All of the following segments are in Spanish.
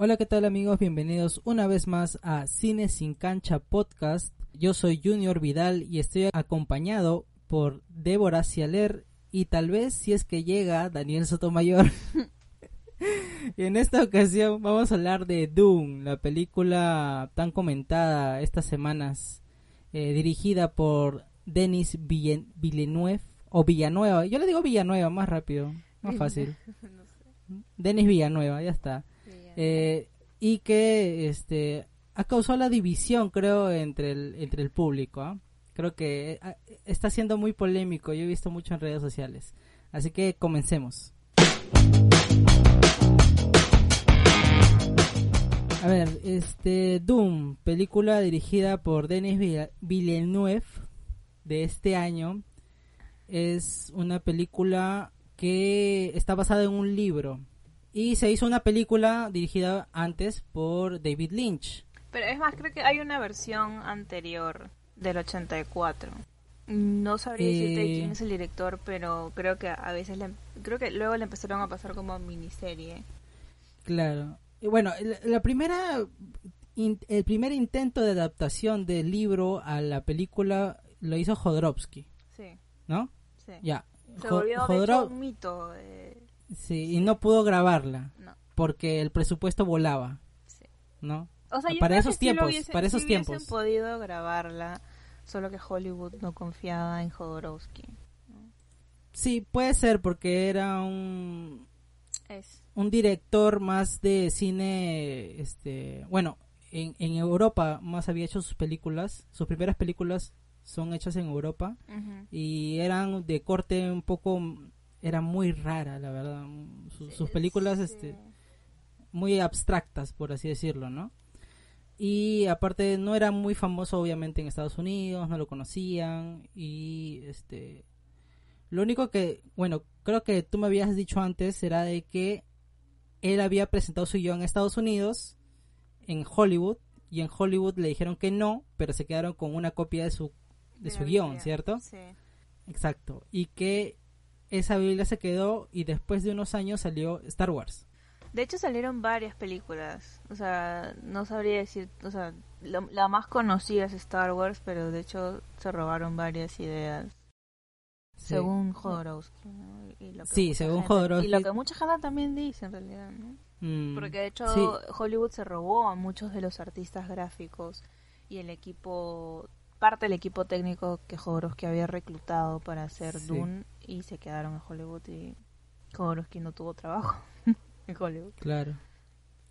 Hola, ¿qué tal amigos? Bienvenidos una vez más a Cine sin Cancha Podcast. Yo soy Junior Vidal y estoy acompañado por Débora Cialer y tal vez si es que llega Daniel Sotomayor. y en esta ocasión vamos a hablar de Doom, la película tan comentada estas semanas, eh, dirigida por Denis Villeneuve o Villanueva. Yo le digo Villanueva, más rápido, más fácil. Denis Villanueva, ya está. Eh, y que este ha causado la división, creo, entre el, entre el público. ¿ah? Creo que eh, está siendo muy polémico. Yo he visto mucho en redes sociales. Así que comencemos. A ver, este Doom, película dirigida por Denis Villeneuve de este año, es una película que está basada en un libro y se hizo una película dirigida antes por David Lynch. Pero es más, creo que hay una versión anterior del 84. No sabría decirte Eh. quién es el director, pero creo que a veces le, creo que luego le empezaron a pasar como miniserie. Claro. Bueno, la, la primera in- el primer intento de adaptación del libro a la película lo hizo Jodorowsky, Sí, ¿no? sí. Ya. Se volvió un mito. eh, sí, y no pudo grabarla no, porque el presupuesto volaba, sí. ¿no? O sea, Para esos sí tiempos, hubiesen- para esos sí tiempos. podido grabarla, solo que Hollywood no confiaba en Jodorowsky. Sí, puede ser porque era un Es. un director más de cine, este, bueno, en, en Europa más había hecho sus películas, sus primeras películas son hechas en Europa y eran de corte un poco, era muy rara, la verdad, Su- sus películas, Sí. este, muy abstractas, por así decirlo, ¿no? Y aparte no era muy famoso obviamente en Estados Unidos, no lo conocían y este lo único que, bueno, creo que tú me habías dicho antes era de que él había presentado su guion en Estados Unidos, en Hollywood, y en Hollywood le dijeron que no, pero se quedaron con una copia de su, de su guion. ¿cierto? Sí. Exacto. Y que esa Biblia se quedó y después de unos años salió Star Wars. De hecho salieron varias películas, o sea, no sabría decir, o sea, la, la más conocida es Star Wars, pero de hecho se robaron varias ideas, Sí. según Jodorowsky. ¿no? Y lo que Sí, según gente- Jodorowsky. Y lo que mucha gente también dice en realidad, ¿no? Mm, Porque de hecho sí. Hollywood se robó a muchos de los artistas gráficos y el equipo, parte del equipo técnico que Jodorowsky había reclutado para hacer Sí. Dune y se quedaron en Hollywood y Jodorowsky no tuvo trabajo en Hollywood. Claro.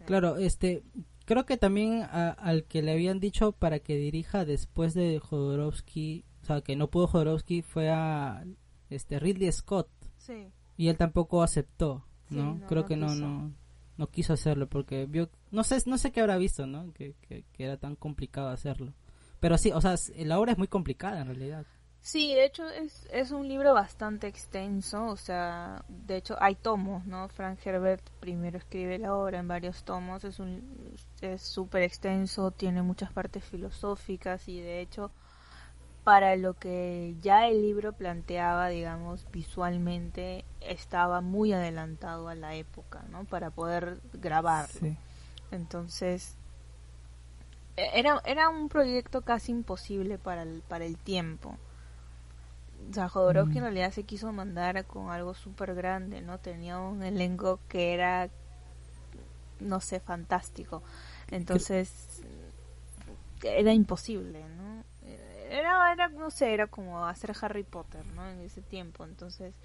Claro, este, creo que también a- al que le habían dicho para que dirija después de Jodorowsky, o sea, que no pudo Jodorowsky fue a este Ridley Scott Sí. y él tampoco aceptó, Sí, ¿no? no, creo no que no quiso. no no quiso hacerlo porque vio no sé no sé qué habrá visto, ¿no? Que, que, que era tan complicado hacerlo. Pero sí, o sea, la obra es muy complicada en realidad. Sí, de hecho es, es un libro bastante extenso, o sea, de hecho hay tomos, ¿no? Frank Herbert primero escribe la obra en varios tomos, es un es súper extenso, tiene muchas partes filosóficas y de hecho para lo que ya el libro planteaba, digamos, visualmente estaba muy adelantado a la época, ¿no? Para poder grabarlo. Sí. Entonces, e- era, era un proyecto casi imposible para el, para el tiempo. O sea, Jodorowsky Mm. en realidad se quiso mandar con algo súper grande, ¿no? Tenía un elenco que era, no sé, fantástico. Entonces, era imposible, ¿no? Era, era, no sé, era como hacer Harry Potter, ¿no? En ese tiempo. Entonces,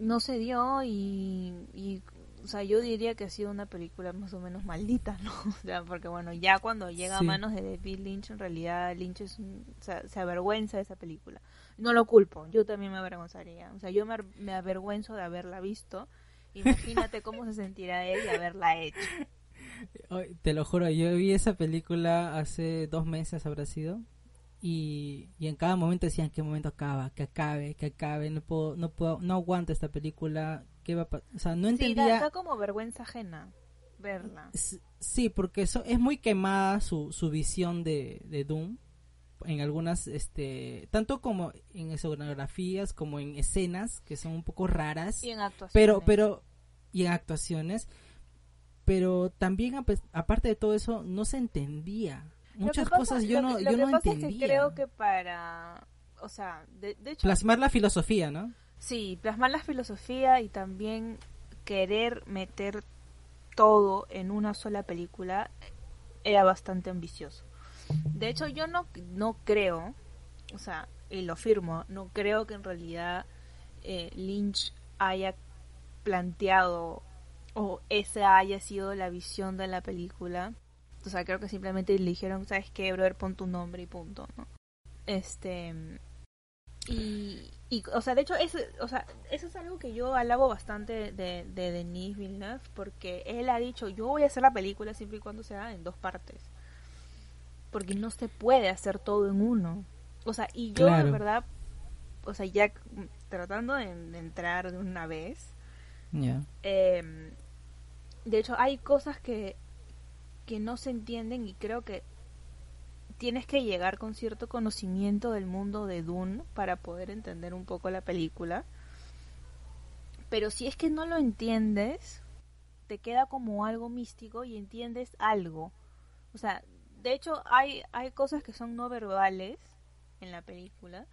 no se dio y, y o sea, yo diría que ha sido una película más o menos maldita, ¿no? O sea, porque bueno, ya cuando llega Sí. a manos de David Lynch, en realidad Lynch es un- o sea, se avergüenza de esa película. No lo culpo, yo también me avergonzaría. O sea, yo me, me avergüenzo de haberla visto. Imagínate cómo se sentirá él de haberla hecho. Te lo juro, yo vi esa película hace dos meses, habrá sido. Y, y en cada momento decían qué momento acaba, que acabe, que acabe, no puedo, no puedo, no aguanto esta película, qué va a pa-?" O sea, no Sí, entendía. da, da como vergüenza ajena verla. Sí, porque eso es muy quemada su, su visión de, de Doom en algunas, este, tanto como en escenografías como en escenas que son un poco raras, Y en actuaciones. pero, pero, y en actuaciones, pero también ape- aparte de todo eso no se entendía. Muchas pasa- cosas yo lo no, lo yo que no pasa entendía. Es que creo que para, o sea, de, de hecho, Plasmar la filosofía, ¿no? sí, plasmar la filosofía y también querer meter todo en una sola película era bastante ambicioso. De hecho, yo no, no creo, o sea, y lo firmo, no creo que en realidad eh, Lynch haya planteado o esa haya sido la visión de la película. O sea, creo que simplemente le dijeron, ¿sabes qué, brother? Pon tu nombre y punto. Este... Y, y, o sea, de hecho, eso, o sea, eso es algo que yo alabo bastante de, de Denis Villeneuve, porque él ha dicho, yo voy a hacer la película siempre y cuando sea en dos partes. Porque no se puede hacer todo en uno. O sea, y yo, Claro. de verdad, o sea, ya tratando de, de entrar de una vez, Ya. eh, de hecho, hay cosas que, que no se entienden y creo que tienes que llegar con cierto conocimiento del mundo de Dune para poder entender un poco la película. Pero si es que no lo entiendes, te queda como algo místico y entiendes algo. O sea, de hecho hay, hay cosas que son no verbales en la película.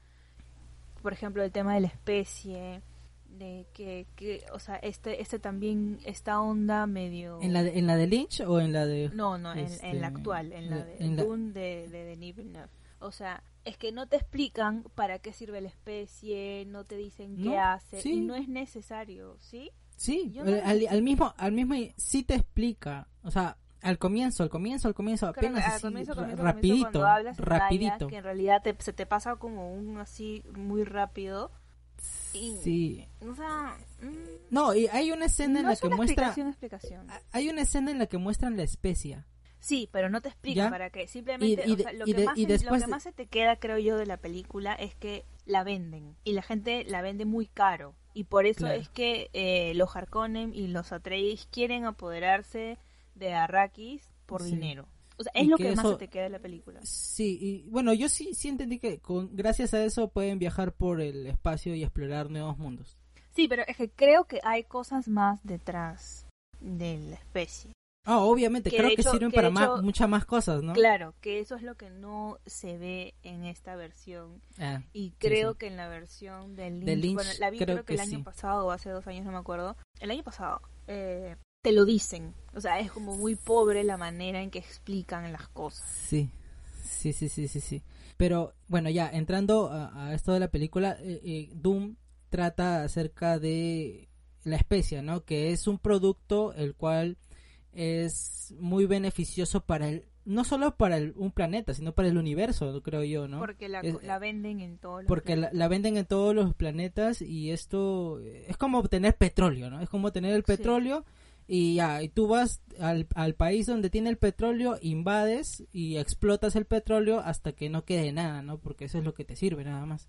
Por ejemplo, el tema de la especie, de que, que o sea, este, este también, esta onda medio... ¿En la de, en la de Lynch o en la de No, no, en, Este, en la actual, en la de en la- Dune de, de Denis Villeneuve. O sea, es que no te explican para qué sirve la especie, no te dicen qué hace, sí. y no es necesario, ¿sí? Sí, no- al- al mismo, al mismo sí te explica, o sea, al comienzo, al comienzo, al comienzo, apenas al así, comienzo, ra- comienzo, rapidito, comienzo, hablas en rapidito. Que en realidad te- se te pasa como un así muy rápido. Y, Sí. O sea, mm, No, y hay una escena en no la es que una muestra, explicación, explicación. hay una escena en la que muestran la especia. Sí, pero no te explica ¿Ya? para qué. Simplemente, Y- y o de- sea, lo, y que de- más lo que más se te queda, creo yo, de la película es que la venden. Y la gente la vende muy caro. Y por eso Claro. es que eh, los Harkonnen y los Atreides quieren apoderarse de Arrakis por Sí. dinero. O sea, es Y lo que que, más eso- se te queda de la película. Sí, y bueno, yo sí, sí entendí que con, gracias a eso pueden viajar por el espacio y explorar nuevos mundos. Sí, pero es que creo que hay cosas más detrás de la especie. Ah, obviamente, Que creo que hecho- sirven que para más, muchas más cosas, ¿no? Claro, que eso es lo que no se ve en esta versión. Ah, Y creo sí. que en la versión de Lynch, De Lynch, bueno, la vi creo creo, que, que el año sí. pasado o hace dos años, no me acuerdo. El año pasado, eh, te lo dicen. O sea, es como muy pobre la manera en que explican las cosas. Sí, sí, sí, sí, sí, sí. Pero bueno, ya entrando a, a esto de la película, eh, eh, Doom trata acerca de la especie, ¿no? Que es un producto el cual es muy beneficioso para el, no solo para el- un planeta, sino para el universo, creo yo, ¿no? Porque la, Es- la venden en todos los porque la, venden en todos los planetas y esto es como obtener petróleo, ¿no? Es como obtener el Sí. Y ya, y tú vas al, al país donde tiene el petróleo, invades y explotas el petróleo hasta que no quede nada, ¿no? Porque eso es lo que te sirve nada más.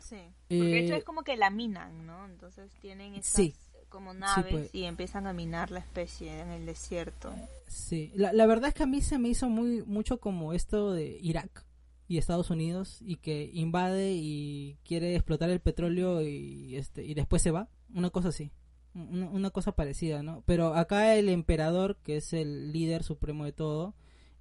Sí. Porque de hecho Eh, es como que la minan, ¿no? Entonces tienen estas Sí. como naves pues. y empiezan a minar la especie en el desierto. Sí, la, la verdad es que a mí se me hizo muy mucho como esto de Irak y Estados Unidos y que invade y quiere explotar el petróleo y este y después se va, una cosa así. Una, una cosa parecida, ¿no? Pero acá el emperador, que es el líder supremo de todo,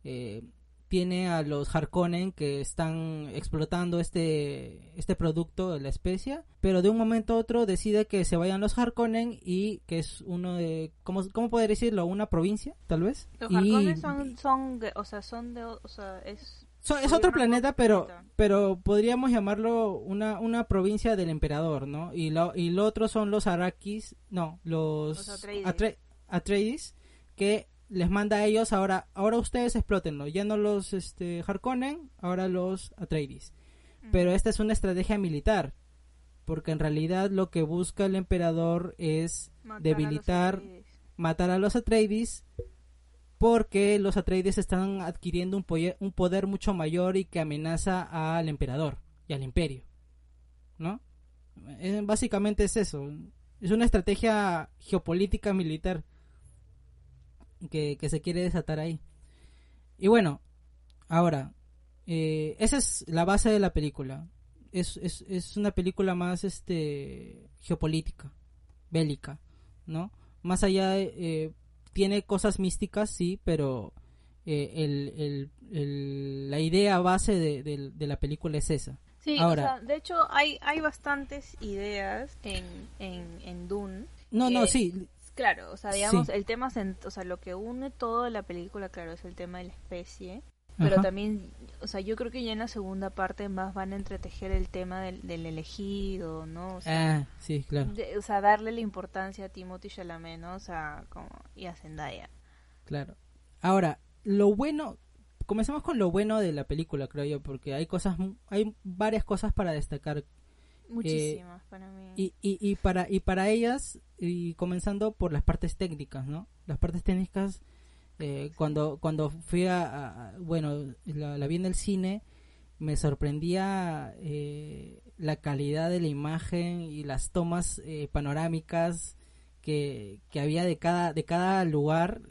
eh, tiene a los Harkonnen que están explotando este este producto de la especie, pero de un momento a otro decide que se vayan los Harkonnen y que es uno de cómo cómo poder decirlo, una provincia, tal vez. Los Y- Harkonnen son, son, o sea, son de, o sea, es So- es otro planeta, pero pero podríamos llamarlo una, una provincia del emperador, ¿no? Y lo, y lo otro son los Arakis, no, los, Los Atreides. Atre- Atreides, que les manda a ellos ahora, ahora ustedes explótenlo, ya no los este, Harkonnen, ahora los Atreides. Pero esta es una estrategia militar, porque en realidad lo que busca el emperador es matar debilitar, matar a los Atreides porque los Atreides están adquiriendo un, poder mucho mayor y que amenaza al emperador y al imperio, ¿no? Eh, básicamente es eso, es una estrategia geopolítica militar que, se quiere desatar ahí. Y bueno, ahora, eh, esa es la base de la película. Es, una película más este geopolítica, bélica, ¿no? Más allá, eh, tiene cosas místicas, sí, pero eh, el, el, la idea base de, de, la película es esa. Sí, Ahora, de hecho hay, hay bastantes ideas en, en, en Dune. No, no, sí. Claro, o sea, digamos, el tema, o sea, lo que une todo la película, claro, es el tema de la especie. Pero también, o sea, yo creo que ya en la segunda parte más van a entretejer el tema del, del elegido, ¿no? O sea, ah, sí, claro. o sea, darle la importancia a Timothy Chalamet, ¿no? O sea, como, y a Zendaya. Claro. Ahora, lo bueno, comencemos con lo bueno de la película, creo yo, porque hay cosas, hay varias cosas para destacar. Muchísimas para mí. Y, y, y, para, y para ellas, y comenzando por las partes técnicas, ¿no? Las partes técnicas eh, cuando, cuando fui a, bueno, la, vi en el cine, me sorprendía eh, la calidad de la imagen y las tomas eh, panorámicas que, que, había de cada, de cada lugar.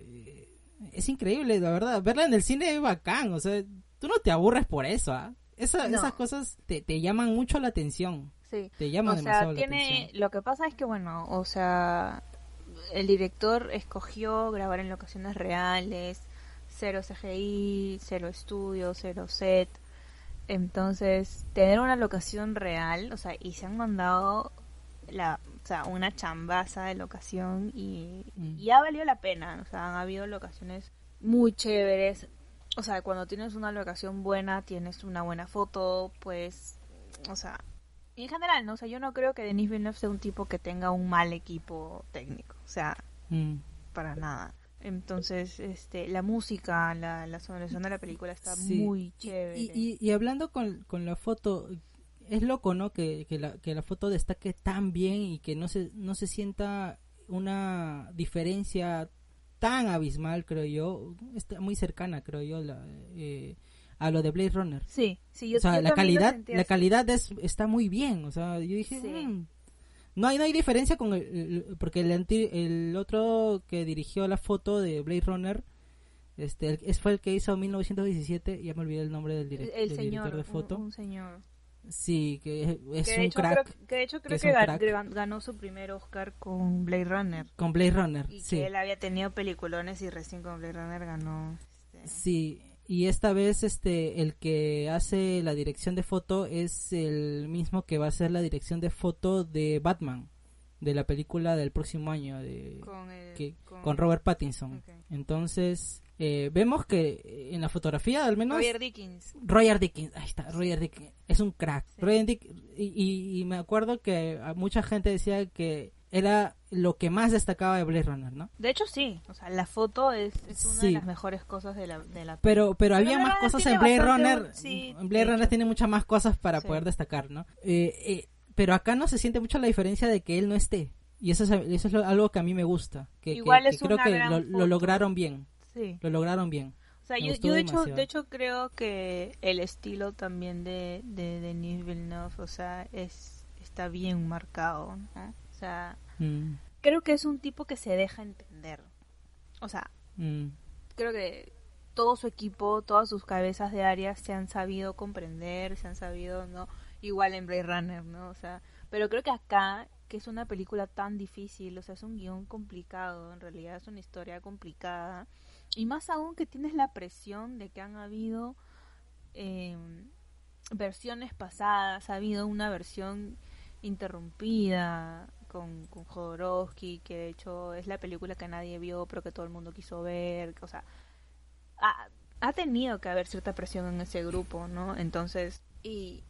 es increíble, la verdad. Verla en el cine es bacán, o sea, tú no te aburres por eso, ¿ah? Esas cosas te, te llaman mucho la atención. Sí. Te llaman o sea, tiene, Lo que pasa es que, bueno, o sea, el director escogió grabar en locaciones reales, cero CGI, cero estudio, cero set. Entonces, tener una locación real, o sea, y se han mandado la, o sea, una chambaza de locación y, mm. ya valió la pena. O sea, han habido locaciones muy chéveres. O sea, cuando tienes una locación buena, tienes una buena foto, pues, o sea, en general, ¿no? O sea, yo no creo que Denis Villeneuve sea un tipo que tenga un mal equipo técnico. O sea, mm. para nada. Entonces, este, la música, la, la sonorización de la película está muy chévere. Y, y, hablando con, con, la foto, es loco, ¿no? Que, que, la, que la foto destaque tan bien y que no se, no se sienta una diferencia tan abismal, creo yo. Está muy cercana, creo yo, la, eh, a lo de Blade Runner. Sí, sí, yo, o sea, la calidad, la calidad es, está muy bien, o sea, yo dije, mm". No hay no hay diferencia con el, porque el, el otro que dirigió la foto de Blade Runner este es fue el que hizo 1917, ya me olvidé el nombre del, director de foto. Un, señor. Sí, que es, un crack. que de hecho creo que, ganó su primer Oscar con Blade Runner. Con Blade Runner, y sí. Que él había tenido peliculones y recién con Blade Runner ganó. Este... Sí, y esta vez este el que hace la dirección de foto es el mismo que va a hacer la dirección de foto de Batman de la película del próximo año de con, Robert Pattinson. Entonces eh, vemos que en la fotografía al menos Roger Dickens. Roger Dickens ahí está Roger Dickens es un crack. Y, y, me acuerdo que mucha gente decía que era lo que más destacaba de Blade Runner, ¿no? De hecho sí, o sea, la foto es, una de las mejores cosas de la, de la... Pero pero había más cosas en Blade Runner, en Blade Runner tiene muchas más cosas para poder destacar, ¿no? Eh, eh, pero acá no se siente mucho la diferencia de que él no esté. Y eso es, eso es algo que a mí me gusta, que, Igual creo que lo, lograron bien. Sí. Lo lograron bien. O sea, yo, yo de, hecho, de hecho creo que el estilo también de, de Denis Villeneuve, o sea, es está bien marcado, ¿no? O sea, mm. creo que es un tipo que se deja entender. O sea, mm. creo que todo su equipo, todas sus cabezas de área se han sabido comprender, se han sabido, ¿no? Igual en Blade Runner, ¿no? O sea, pero creo que acá, que es una película tan difícil, o sea, es un guion complicado, en realidad es una historia complicada. Y más aún que tienes la presión de que han habido em, versiones pasadas, ha habido una versión interrumpida, con, con Jodorowsky, que de hecho es la película que nadie vio, pero que todo el mundo quiso ver. O sea, ha, ha tenido que haber cierta presión en ese grupo, ¿no? Entonces, y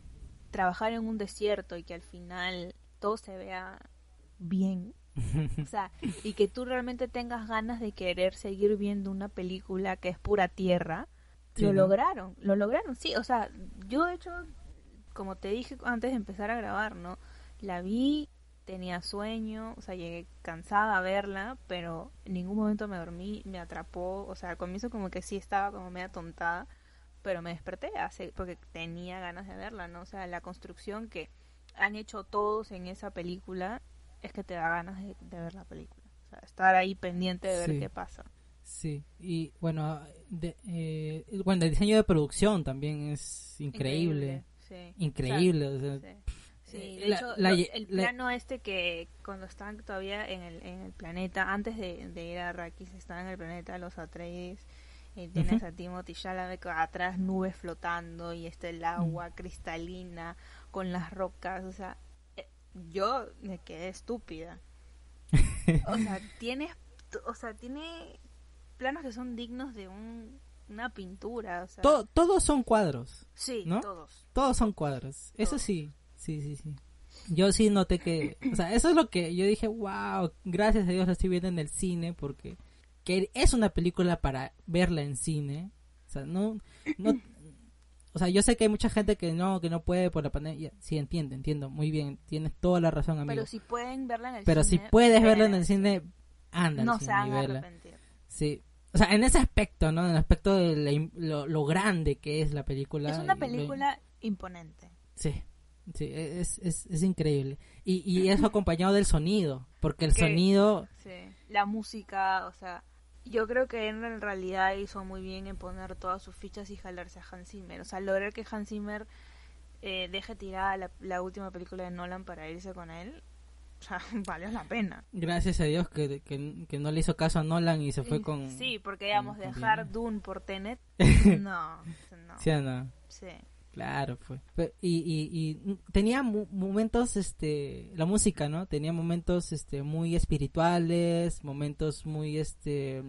trabajar en un desierto y que al final todo se vea bien. o sea, y que tú realmente tengas ganas de querer seguir viendo una película que es pura tierra. lo lograron, lo lograron, sí. O sea, yo de hecho, como te dije antes de empezar a grabar, ¿no? La vi tenía sueño, o sea, llegué cansada a verla, pero en ningún momento me dormí, me atrapó, o sea, al comienzo como que sí estaba como media tontada, pero me desperté hace, porque tenía ganas de verla, ¿no? O sea, la construcción que han hecho todos en esa película es que te da ganas de, ver la película, o sea, estar ahí pendiente de ver qué pasa. Sí, y bueno, de, eh, bueno, el diseño de producción también es increíble. Increíble. O sea, sí. Eh, de hecho, el plano este que cuando están todavía en el, en el planeta, antes de, ir a Arrakis, están en el planeta los Atreides, y tienes a Timothy Chalamet atrás nubes flotando y está el agua cristalina con las rocas, o sea, eh, yo me quedé estúpida. o sea, tienes, o sea, tiene planos que son dignos de un, una pintura. O sea... todos son cuadros. Sí, ¿no? todos. Todos son cuadros. Eso sí, sí, sí, sí. Yo sí noté que, o sea, eso es lo que yo dije, wow, gracias a Dios lo estoy viendo en el cine porque que es una película para verla en cine. O sea, no, no, o sea, yo sé que hay mucha gente que no, que no puede por la pandemia. Sí, entiendo, entiendo, muy bien, tienes toda la razón, amigo. Pero si pueden verla en el Pero cine. si puedes verla en el cine, anda. No se van a arrepentir. Sí, o sea, en ese aspecto, ¿no? En el aspecto de lo, grande que es la película. Es una película imponente. Sí, sí, es, es, es increíble. Y, y eso acompañado del sonido, porque el sonido... Sí, la música, o sea, yo creo que en realidad hizo muy bien en poner todas sus fichas y jalarse a Hans Zimmer. O sea, lograr que Hans Zimmer eh, deje tirada la, la última película de Nolan para irse con él o sea, valió la pena. Gracias a Dios que, que, no le hizo caso a Nolan y se fue con... Sí, porque digamos, dejar Dune por Tenet, no, no. Sí, no. Sí. Claro, fue. Y, y, y tenía momentos, este, la música, ¿no? Tenía momentos, este, muy espirituales, momentos muy, este,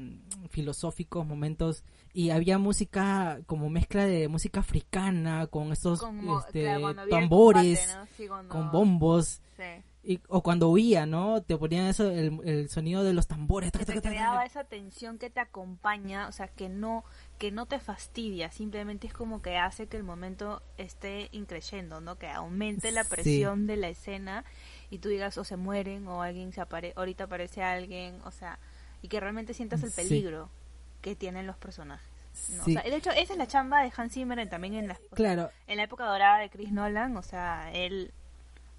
filosóficos, momentos y había música como mezcla de música africana con estos, este, tambores, con bombos. Sí o cuando huía, ¿no? Te ponían eso, el, sonido de los tambores. te creaba esa tensión que te acompaña, o sea, que no, que no te fastidia, simplemente es como que hace que el momento esté increyendo, ¿no? Que aumente la presión de la escena y tú digas, o se mueren, o alguien se apare ahorita aparece alguien, o sea, y que realmente sientas el peligro que tienen los personajes. de hecho, esa es la chamba de Hans Zimmer también en la, claro. en la época dorada de Chris Nolan, o sea, él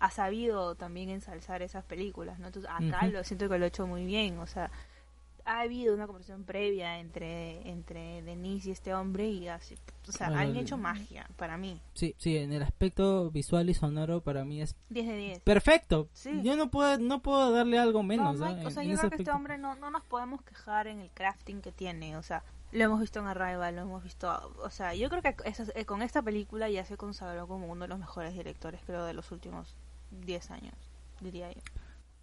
ha sabido también ensalzar esas películas, ¿no? Entonces acá lo siento que lo ha hecho muy bien, o sea, ha habido una conversación previa entre entre Denise y este hombre y así, o sea, han hecho magia para mí. Sí, sí, en el aspecto visual y sonoro para mí es 10 de 10. Perfecto. Yo no puedo no puedo darle algo menos, ¿eh? O sea, yo creo que este hombre no, no nos podemos quejar en el crafting que tiene, o sea, lo hemos visto en Arrival, lo hemos visto, o sea, yo creo que eh, con esta película ya se consagró como uno de los mejores directores, creo, de los últimos 10 años, diría yo.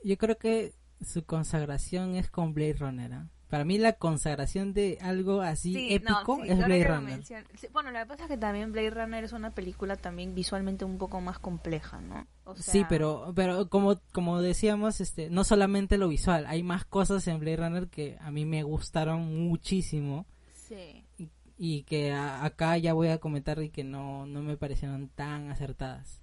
Yo creo que su consagración es con Blade Runner. ¿ah? Para mí la consagración de algo así épico es Blade Runner. bueno, lo que pasa es que también Blade Runner es una película también visualmente un poco más compleja, ¿no? Sí, pero pero como como decíamos, este no solamente lo visual, hay más cosas en Blade Runner que a mí me gustaron muchísimo. Sí. Y, que acá ya voy a comentar y que no no me parecieron tan acertadas.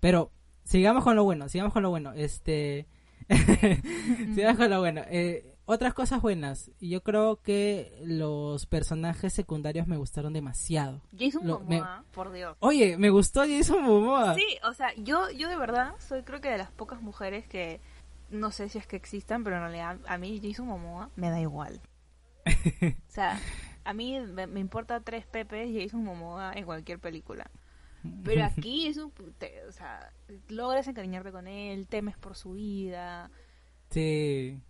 Pero sigamos con lo bueno, sigamos con lo bueno. Este, lo bueno. Eh, otras cosas buenas. Yo creo que los personajes secundarios me gustaron demasiado. Jason Momoa, por Dios. Oye, me gustó Jason Momoa. Sí, o sea, yo, yo de verdad soy creo que de las pocas mujeres que no sé si es que existan, pero en realidad a mí Jason Momoa me da igual. o sea, a mí me, me importa tres pepes Jason Momoa en cualquier película. Pero aquí es un... o sea, logras encariñarte con él, temes por su vida. Sí.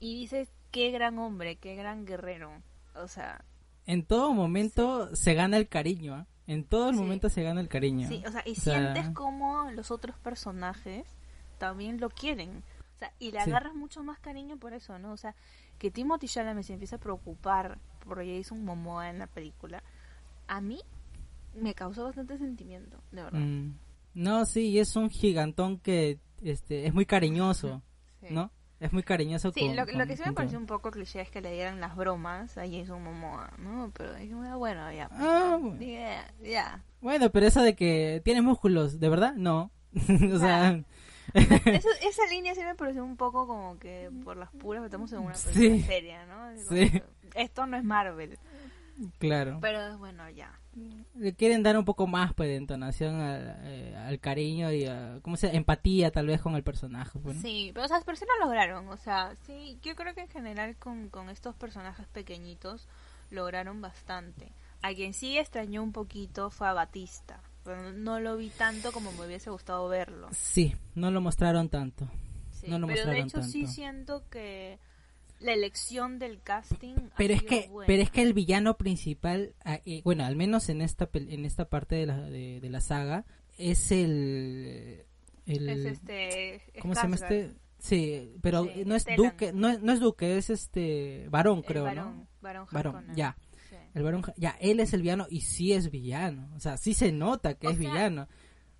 Y dices, qué gran hombre, qué gran guerrero. O sea... En todo momento se gana el cariño, ¿eh? En todo el momento se gana el cariño. Sí, o sea, y sientes como los otros personajes también lo quieren. O sea, y le agarras mucho más cariño por eso, ¿no? O sea, que Timothy Chalamet se empieza a preocupar por Jason Momoa en la película. A mí me causó bastante sentimiento, de verdad. Mm. No, sí, es un gigantón que este es muy cariñoso, ¿no? Es muy cariñoso. Sí, lo, que sí me pareció un poco cliché es que le dieran las bromas a Jason Momoa, ¿no? Pero dije, bueno, ya. Ah, ya, Bueno, pero eso de que tiene músculos, ¿de verdad? No. o sea, Eso- esa línea sí me pareció un poco como que por las puras estamos en una película Sí. seria, ¿no? Sí. Esto no es Marvel. Claro. Pero bueno, ya. Le quieren dar un poco más pues, de entonación al, eh, al cariño y a, ¿cómo se empatía tal vez con el personaje. pues, ¿no? Sí, pero o sea, pero sí lo lograron. O sea, sí, yo creo que en general con, con estos personajes pequeñitos lograron bastante. A quien sí extrañó un poquito fue a Batista. Pero no lo vi tanto como me hubiese gustado verlo. Sí, no lo mostraron tanto. Sí, No lo pero de hecho sí siento que la elección del casting Pero es que, buena. pero es que el villano principal, ah, eh, bueno, al menos en esta en esta parte de la, de, de la saga, es el, el es este ¿cómo se llama este? Sí, pero Sí, no es Stellan. Duque, no, es- no es Duque, es este varón, creo, varón, ¿no? varón Varón, ya. Sí. El varón, ya, él es el villano y sí es villano, o sea, sí se nota que O es sea, villano.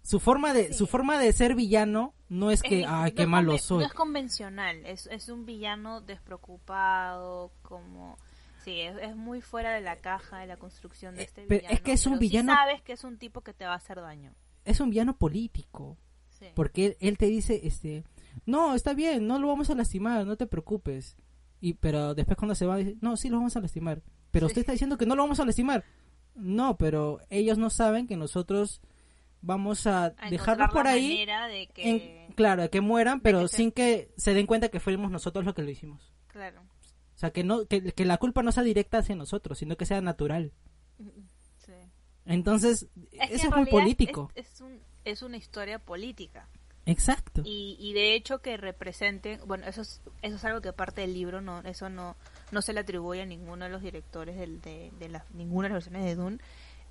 Su forma de sí. su forma de ser villano no es que, Es- no qué malo soy. No es convencional, es, es un villano despreocupado, como... Sí, es, es muy fuera de la caja de la construcción de Eh, este pero villano. es que es un pero sí villano- sabes que es un tipo que te va a hacer daño. Es un villano político. Sí. Porque él, él te dice, este, no, está bien, no lo vamos a lastimar, no te preocupes. Y, pero después cuando se va, dice, no, sí lo vamos a lastimar. Pero usted está diciendo que no lo vamos a lastimar. No, pero ellos no saben que nosotros vamos a, A dejarlos por ahí, manera de que... en- claro, que mueran, pero que se- sin que se den cuenta que fuimos nosotros los que lo hicimos. Claro. O sea, que, no, que, que la culpa no sea directa hacia nosotros, sino que sea natural. Sí. Entonces, Es eso es muy político. Es, es un, es una historia política. Exacto. Y, y de hecho que representen, bueno, eso es, eso es algo que parte del libro, no eso no, no se le atribuye a ninguno de los directores del- de, de las, ninguna de las versiones de Dune,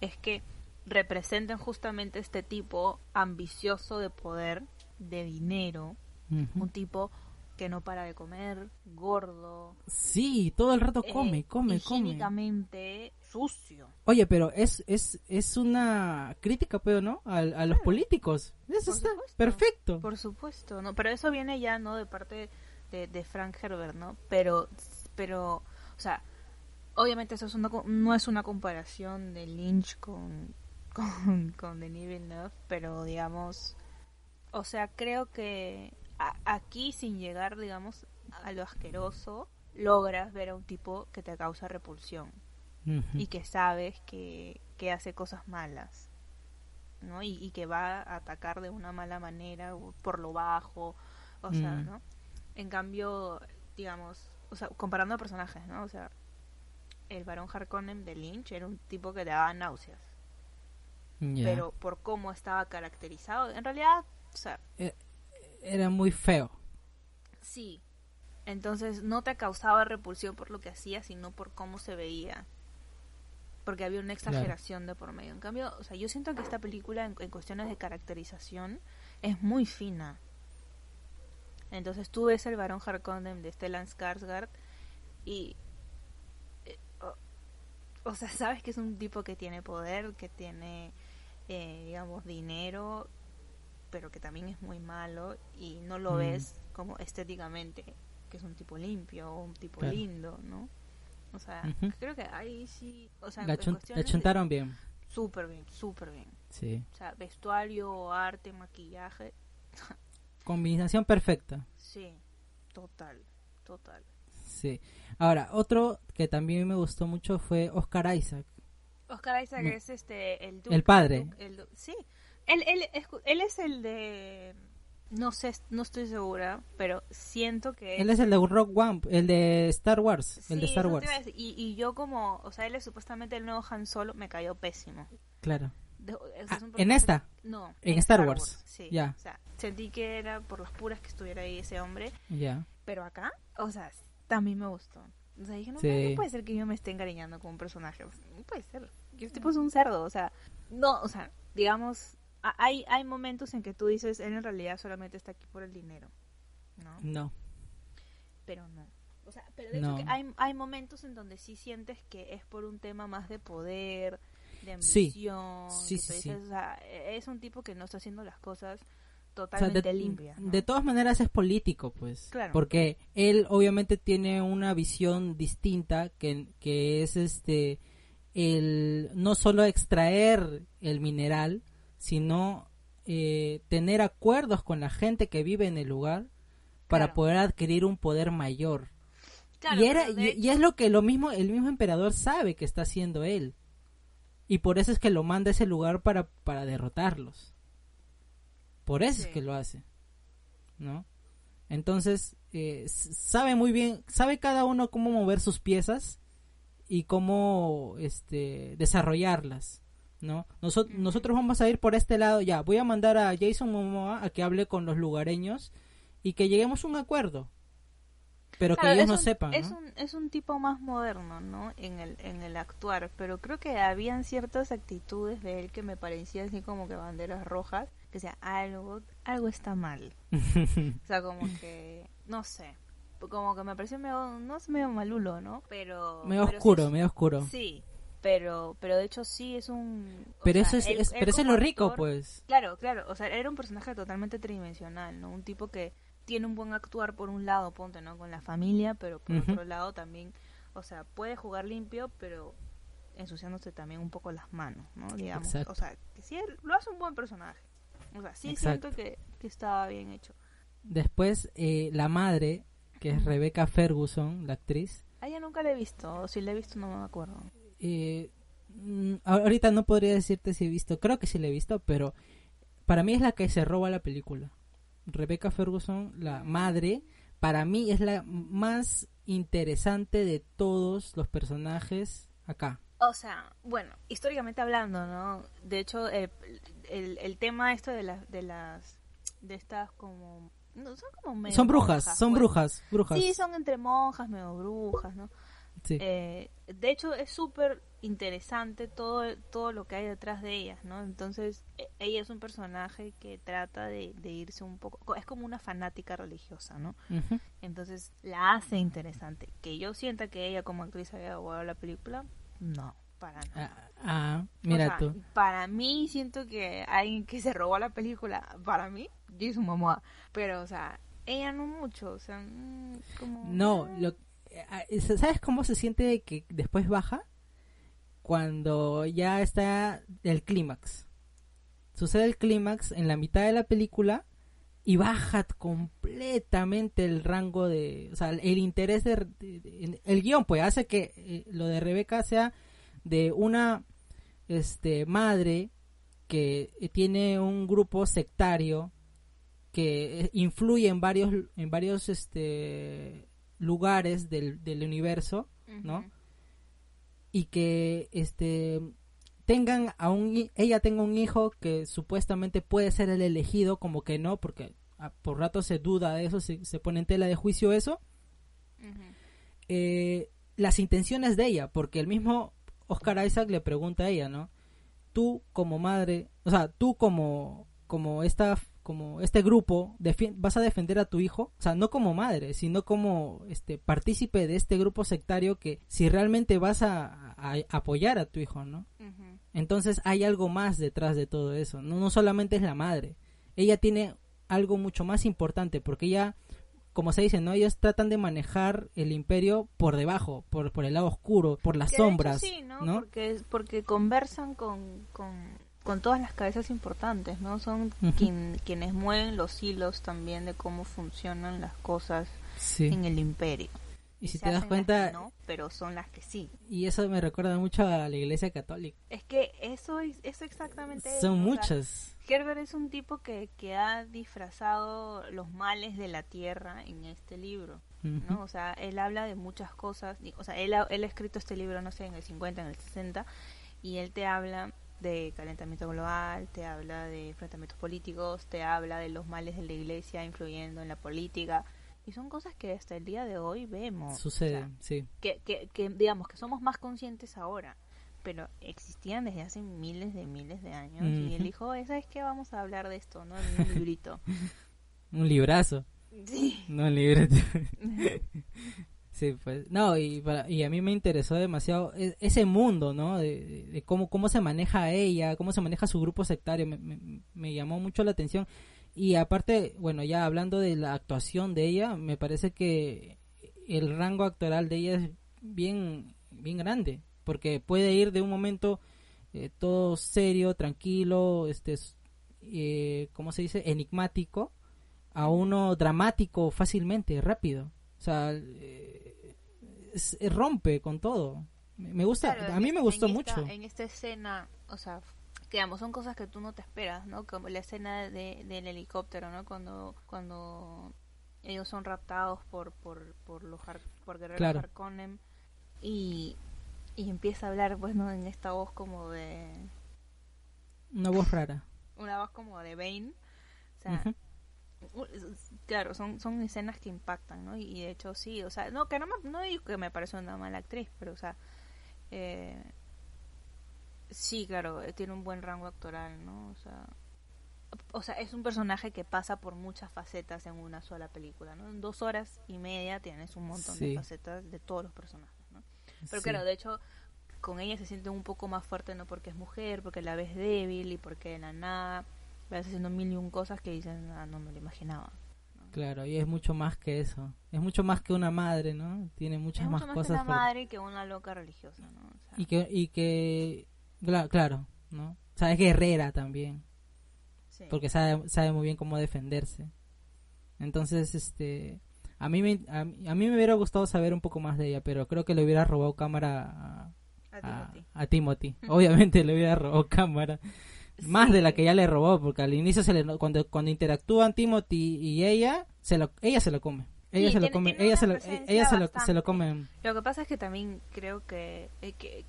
es que representen justamente este tipo ambicioso de poder, de dinero, un tipo que no para de comer, gordo, Sí, todo el rato eh, come, come, come. higiénicamente sucio. Oye, pero es, es, es una crítica, pero ¿no? A, a los políticos. Eso Por está supuesto. perfecto. Por supuesto, no, pero eso viene ya no de parte de, de Frank Herbert, ¿no? Pero, pero, o sea, obviamente eso es una, no es una comparación de Lynch con, con, con Denis Villeneuve, pero digamos, o sea, creo que a- aquí sin llegar, digamos, a lo asqueroso, logras ver a un tipo que te causa repulsión y que sabes que, que hace cosas malas, ¿no? Y, y que va a atacar de una mala manera, o por lo bajo, o sea, Mm. ¿no? En cambio, digamos, o sea, comparando personajes, ¿no? O sea, el varón Harkonnen de Lynch era un tipo que te daba náuseas, Pero por cómo estaba caracterizado, en realidad, o sea, Era muy feo. sí. Entonces no te causaba repulsión por lo que hacía, sino por cómo se veía. Porque había una Claro. exageración de por medio. En cambio, o sea, yo siento que esta película en, en cuestiones de caracterización es muy fina. Entonces tú ves el varón Harkonnen de Stellan Skarsgård y eh, o, o sea, sabes que es un tipo que tiene poder, que tiene eh, digamos dinero, pero que también es muy malo y no lo Mm. ves como estéticamente que es un tipo limpio o un tipo Claro. lindo, ¿no? O sea, creo que ahí sí, o sea, La, chun- la cuestiones de- chuntaron bien. súper bien, súper bien. Sí. O sea, vestuario, arte, maquillaje, Combinación perfecta. sí, total, total. Sí. Ahora, otro que también me gustó mucho fue Oscar Isaac. Oscar Isaac Mm. es este el Duke, El padre. Duke, el Du- sí, él, él, es, él es el de no sé, no estoy segura, pero siento que Él es el de Rock One, el de Star Wars. el de Sí, Star Wars. Y, y yo como, o sea, él es supuestamente el nuevo Han Solo, me cayó pésimo. Claro. De- es Ah, ¿en esta? No. En Star Wars. Sí. Ya. O sea, sentí que era por las puras que estuviera ahí ese hombre. Ya. Pero acá, o sea, también me gustó. O sea, dije, no, Sí. no puede ser que yo me esté encariñando con un personaje. No puede ser. Que este tipo es un cerdo. O sea, no, o sea, digamos, hay, hay momentos en que tú dices, él en realidad solamente está aquí por el dinero. ¿No? No. pero no. O sea, pero de No. hecho que hay, hay momentos en donde sí sientes que es por un tema más de poder, de ambición. Sí, sí, sí. o sea, es un tipo que no está haciendo las cosas O sea, totalmente de, limpias. ¿no? de todas maneras es político, pues. Claro. Porque él obviamente tiene una visión distinta que, que es este el no solo extraer el mineral, sino eh, tener acuerdos con la gente que vive en el lugar para Claro. poder adquirir un poder mayor. Claro, y, era, pero de y, y es lo que lo mismo el mismo emperador sabe que está haciendo él. Y por eso es que lo manda a ese lugar para, para derrotarlos. Por eso es que lo hace. ¿No? Entonces, eh, sabe muy bien, sabe cada uno cómo mover sus piezas y cómo este, desarrollarlas. ¿no? Noso- nosotros vamos a ir por este lado, ya, voy a mandar a Jason Momoa a que hable con los lugareños y que lleguemos a un acuerdo. Pero que ellos no un- sepan, Es un, es un tipo más moderno, ¿no? En el, en el actuar, pero creo que habían ciertas actitudes de él que me parecían así como que banderas rojas, que sea algo, algo está mal. O sea, como que, no sé, como que me pareció medio, no es medio malulo, ¿no? Pero... medio pero sí oscuro, es- medio oscuro. Sí, pero, pero de hecho sí es un... pero sea, eso es, él- es- él pero eso es lo rico, actor- pues. Claro, claro, o sea, era un personaje totalmente tridimensional, ¿no? Un tipo que tiene un buen actuar por un lado, ponte, ¿no? Con la familia, pero por otro lado también, o sea, puede jugar limpio, pero ensuciándose también un poco las manos, ¿no? Digamos, Exacto. o sea, que sí, lo hace un buen personaje. O sea, sí Exacto. siento que, que estaba bien hecho. Después, eh, la madre, que es Rebecca Ferguson, la actriz, A ella nunca la he visto, o si la he visto no me acuerdo. eh, ahorita no podría decirte si he visto, creo que sí la he visto, pero para mí es la que se roba la película. Rebecca Ferguson, la madre, para mí es la más interesante de todos los personajes acá. O sea, bueno, históricamente hablando, ¿no? De hecho, el, el, el tema esto de las, de las, de estas como, no, son como medio son brujas, monjas, son pues. brujas, brujas. Sí, son entre monjas, medio brujas, ¿no? Sí. Eh, de hecho, es súper interesante todo, todo lo que hay detrás de ellas, ¿no? Entonces, e- ella es un personaje que trata de, de irse un poco, es como una fanática religiosa, ¿no? Entonces, la hace interesante. Que yo sienta que ella como actriz haya jugado la película, no, para nada. Ah, ah, mira O sea, tú. Para mí, siento que alguien que se robó la película, para mí, Jason Momoa. Pero, o sea, ella no mucho, o sea, mm, como... No, lo, eh, ¿sabes cómo se siente que después baja? Cuando ya está el clímax. Sucede el clímax en la mitad de la película y baja completamente el rango de, o sea, el interés de, de- de- el guion pues hace que eh, lo de Rebeca sea de una este madre que eh, tiene un grupo sectario que eh, influye en varios en varios este lugares del, del universo ¿no? Y que este tengan a un ella tenga un hijo que supuestamente puede ser el elegido como que no porque ah, por rato se duda de eso se, se pone en tela de juicio eso eh, las intenciones de ella, porque el mismo Oscar Isaac le pregunta a ella, ¿no? Tú como madre, o sea, tú como como esta como este grupo vas a defender a tu hijo, o sea, no como madre, sino como este partícipe de este grupo sectario que si realmente vas a, apoyar a tu hijo, ¿no? Entonces hay algo más detrás de todo eso. No, no solamente es la madre. Ella tiene algo mucho más importante porque ella, como se dice, ¿no? Ellos tratan de manejar el imperio por debajo, por, por el lado oscuro, por las Que de hecho sombras, sí, ¿no? ¿no? Porque, porque conversan con, con, con todas las cabezas importantes, ¿no? Son quien- quienes mueven los hilos también de cómo funcionan las cosas Sí. en el imperio. Y si Se te das cuenta, no, pero son las que sí. y eso me recuerda mucho a la iglesia católica. Es que eso es eso exactamente es, Son o sea, muchas. Herbert es un tipo que, que ha disfrazado los males de la tierra en este libro. ¿no? O sea, él habla de muchas cosas. O sea, él ha, él ha escrito este libro, no sé, en el 50, en el 60, y él te habla de calentamiento global, te habla de enfrentamientos políticos, te habla de los males de la iglesia influyendo en la política. Y son cosas que hasta el día de hoy vemos. Sucede, O sea, sí. que, que, que, digamos que somos más conscientes ahora, pero existían desde hace miles de miles de años. Y él dijo, "Oye, ¿sabes qué? Vamos a hablar de esto, ¿no? En un librito. Un librazo. sí. No, el libreto. sí, pues. No, y, para- y a mí me interesó demasiado e- ese mundo, ¿no? De, cómo, cómo se maneja ella, cómo se maneja su grupo sectario. Me, me- llamó mucho la atención. Y aparte, bueno, ya hablando de la actuación de ella, me parece que el rango actoral de ella es bien, bien grande. Porque puede ir de un momento eh, todo serio, tranquilo, este, eh, ¿cómo se dice? Enigmático a uno dramático fácilmente, rápido. O sea, eh, rompe con todo. Me gusta, a mí me gustó mucho. En esta escena, o sea, digamos, son cosas que tú no te esperas, ¿no? Como la escena de, del helicóptero, ¿no? Cuando, cuando ellos son raptados por, por, por los por guerreros claro. Harkonnen y, y empieza a hablar, pues, ¿no? En esta voz como de... Una voz rara. Una voz como de Bane. O sea, claro, son, son escenas que impactan, ¿no? Y, de hecho sí, o sea, no, que no, me, no digo que me parece una mala actriz, pero, o sea, eh, sí, claro, eh, tiene un buen rango actoral, ¿no? O sea, o sea, es un personaje que pasa por muchas facetas en una sola película, ¿no? En dos horas y media tienes un montón de facetas de todos los personajes, ¿no? Pero claro, de hecho, con ella se siente un poco más fuerte, ¿no? Porque es mujer, porque la ves débil y porque de la nada vas haciendo mil y un cosas que dicen, ah, no me lo imaginaba. Claro, y es mucho más que eso. Es mucho más que una madre, ¿no? Tiene muchas más, cosas. Que una madre que una loca religiosa, ¿no? y que, y que claro, ¿no? O sea, es guerrera también. Porque sabe, sabe muy bien cómo defenderse. Entonces, este, a mí, me, a, mí me hubiera gustado saber un poco más de ella, pero creo que le hubiera robado cámara a, Timothy. Obviamente le hubiera robado cámara. Más de la que ya le robó, porque al inicio se le, cuando, cuando interactúan Timothy y ella, se lo, ella se lo come. Ella se lo come, ella se lo, ella se lo, se lo come. Lo que pasa es que también creo que, eh, que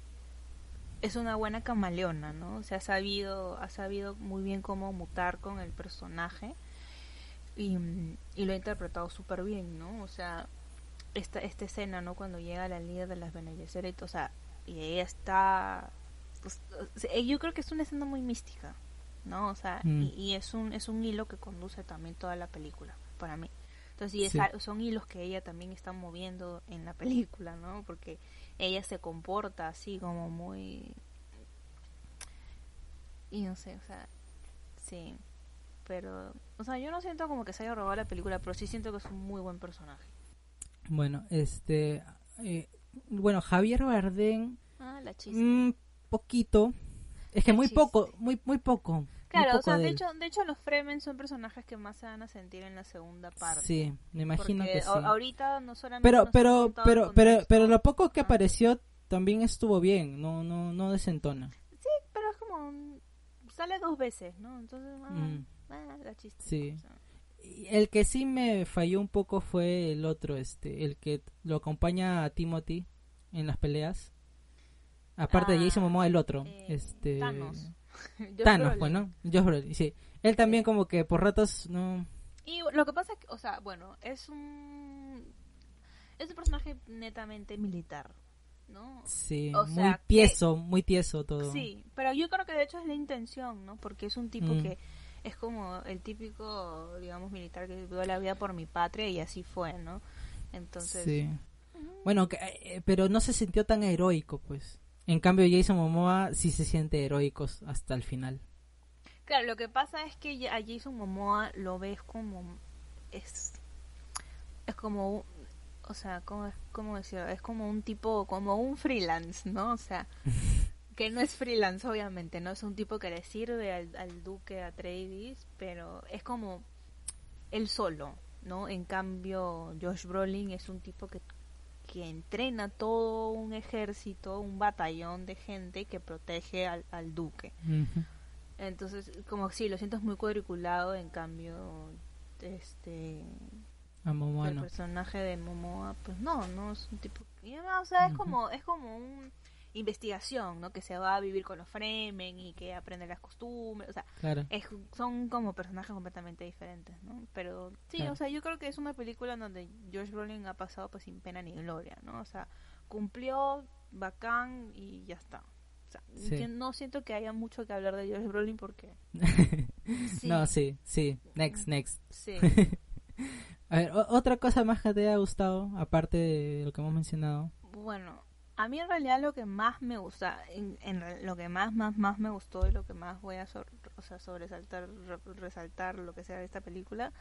es una buena camaleona, ¿no? Se ha sabido, ha sabido muy bien cómo mutar con el personaje y, lo ha interpretado súper bien, ¿no? O sea, esta, esta escena, ¿no? Cuando llega la líder de las Bene o sea, y ella está... Pues, yo creo que es una escena muy mística, ¿no? O sea, mm. y, es, un, es un hilo que conduce también toda la película, para mí. Entonces, y son hilos que ella también está moviendo en la película, ¿no? Porque ella se comporta así como muy... Y no sé, o sea, sí. Pero, o sea, yo no siento como que se haya robado la película, pero sí siento que es un muy buen personaje. Bueno, este... Eh, bueno, Javier Bardem... Ah, la Un poquito. Es que muy poco, muy, muy poco. Claro, o sea, de, hecho, de hecho los Fremen son personajes que más se van a sentir en la segunda parte. Sí, me imagino que sí. ahorita no solamente Pero pero pero pero pero lo poco que apareció también estuvo bien, no no no desentona. Sí, pero es como sale dos veces, ¿no? Entonces, ah, mm. ah la chiste. Sí. El que sí me falló un poco fue el otro, este, el que lo acompaña a Timothy en las peleas. Aparte de Jason Momoa, el otro, eh, este Thanos, bueno, sí. Él también como que por ratos no... Y lo que pasa es que, o sea, bueno, es un... Es un personaje netamente militar, ¿no? Sí, muy tieso, muy tieso todo. Sí, pero yo creo que de hecho es la intención, ¿no? Porque es un tipo mm. que es como el típico, digamos, militar que dio la vida por mi patria y así fue, ¿no? Entonces... Sí. Bueno, eh, pero no se sintió tan heroico, pues. En cambio, Jason Momoa sí se siente heroico hasta el final. Claro, lo que pasa es que a Jason Momoa lo ves como es es como o sea, ¿cómo, cómo decirlo? Es como un tipo, como un freelance, ¿no? O sea, que no es freelance, obviamente, no es un tipo que le sirve al, al duque a Travis, pero es como él solo, ¿no? En cambio, Josh Brolin es un tipo que que entrena todo un ejército, un batallón de gente que protege al, duque. Entonces, como si lo siento muy cuadriculado, en cambio, este... el personaje de Momoa, pues no, no es un tipo... o sea, es como, es como un investigación, ¿no? Que se va a vivir con los Fremen y que aprende las costumbres, o sea, son como personajes completamente diferentes, ¿no? Pero sí, o sea, yo creo que es una película en donde George Brolin ha pasado pues sin pena ni gloria, ¿no? O sea, cumplió, bacán y ya está. O sea, no siento que haya mucho que hablar de George Brolin porque... No, sí, sí. Next, next. Sí. a ver, otra cosa más que te haya gustado, aparte de lo que hemos mencionado. Bueno, a mí en realidad lo que más me gusta, en, lo que más, más, más me gustó y lo que más voy a o sea, sobresaltar, resaltar lo que sea de esta película,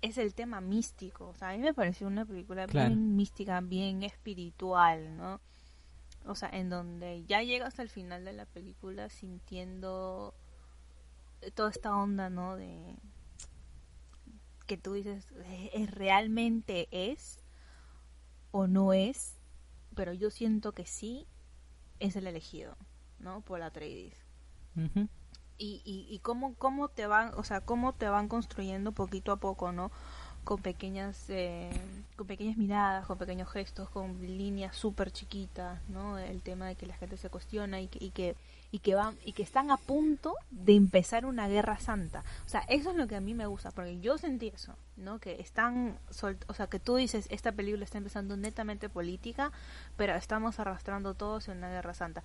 es el tema místico. O sea, a mí me pareció una película bien mística, bien espiritual, ¿no? O sea, en donde ya llega hasta el final de la película sintiendo toda esta onda, ¿no? De que tú dices, ¿es, realmente es o no es? Pero yo siento que sí es el elegido, ¿no? Por la Atreides. y, y, y cómo, cómo te van, o sea, cómo te van construyendo poquito a poco, ¿no? con pequeñas eh, con pequeñas miradas con pequeños gestos con líneas súper chiquitas no el tema de que la gente se cuestiona y que, y que y que van y que están a punto de empezar una guerra santa o sea eso es lo que a mí me gusta porque yo sentí eso no que están o sea que tú dices esta película está empezando netamente política pero estamos arrastrando todos en una guerra santa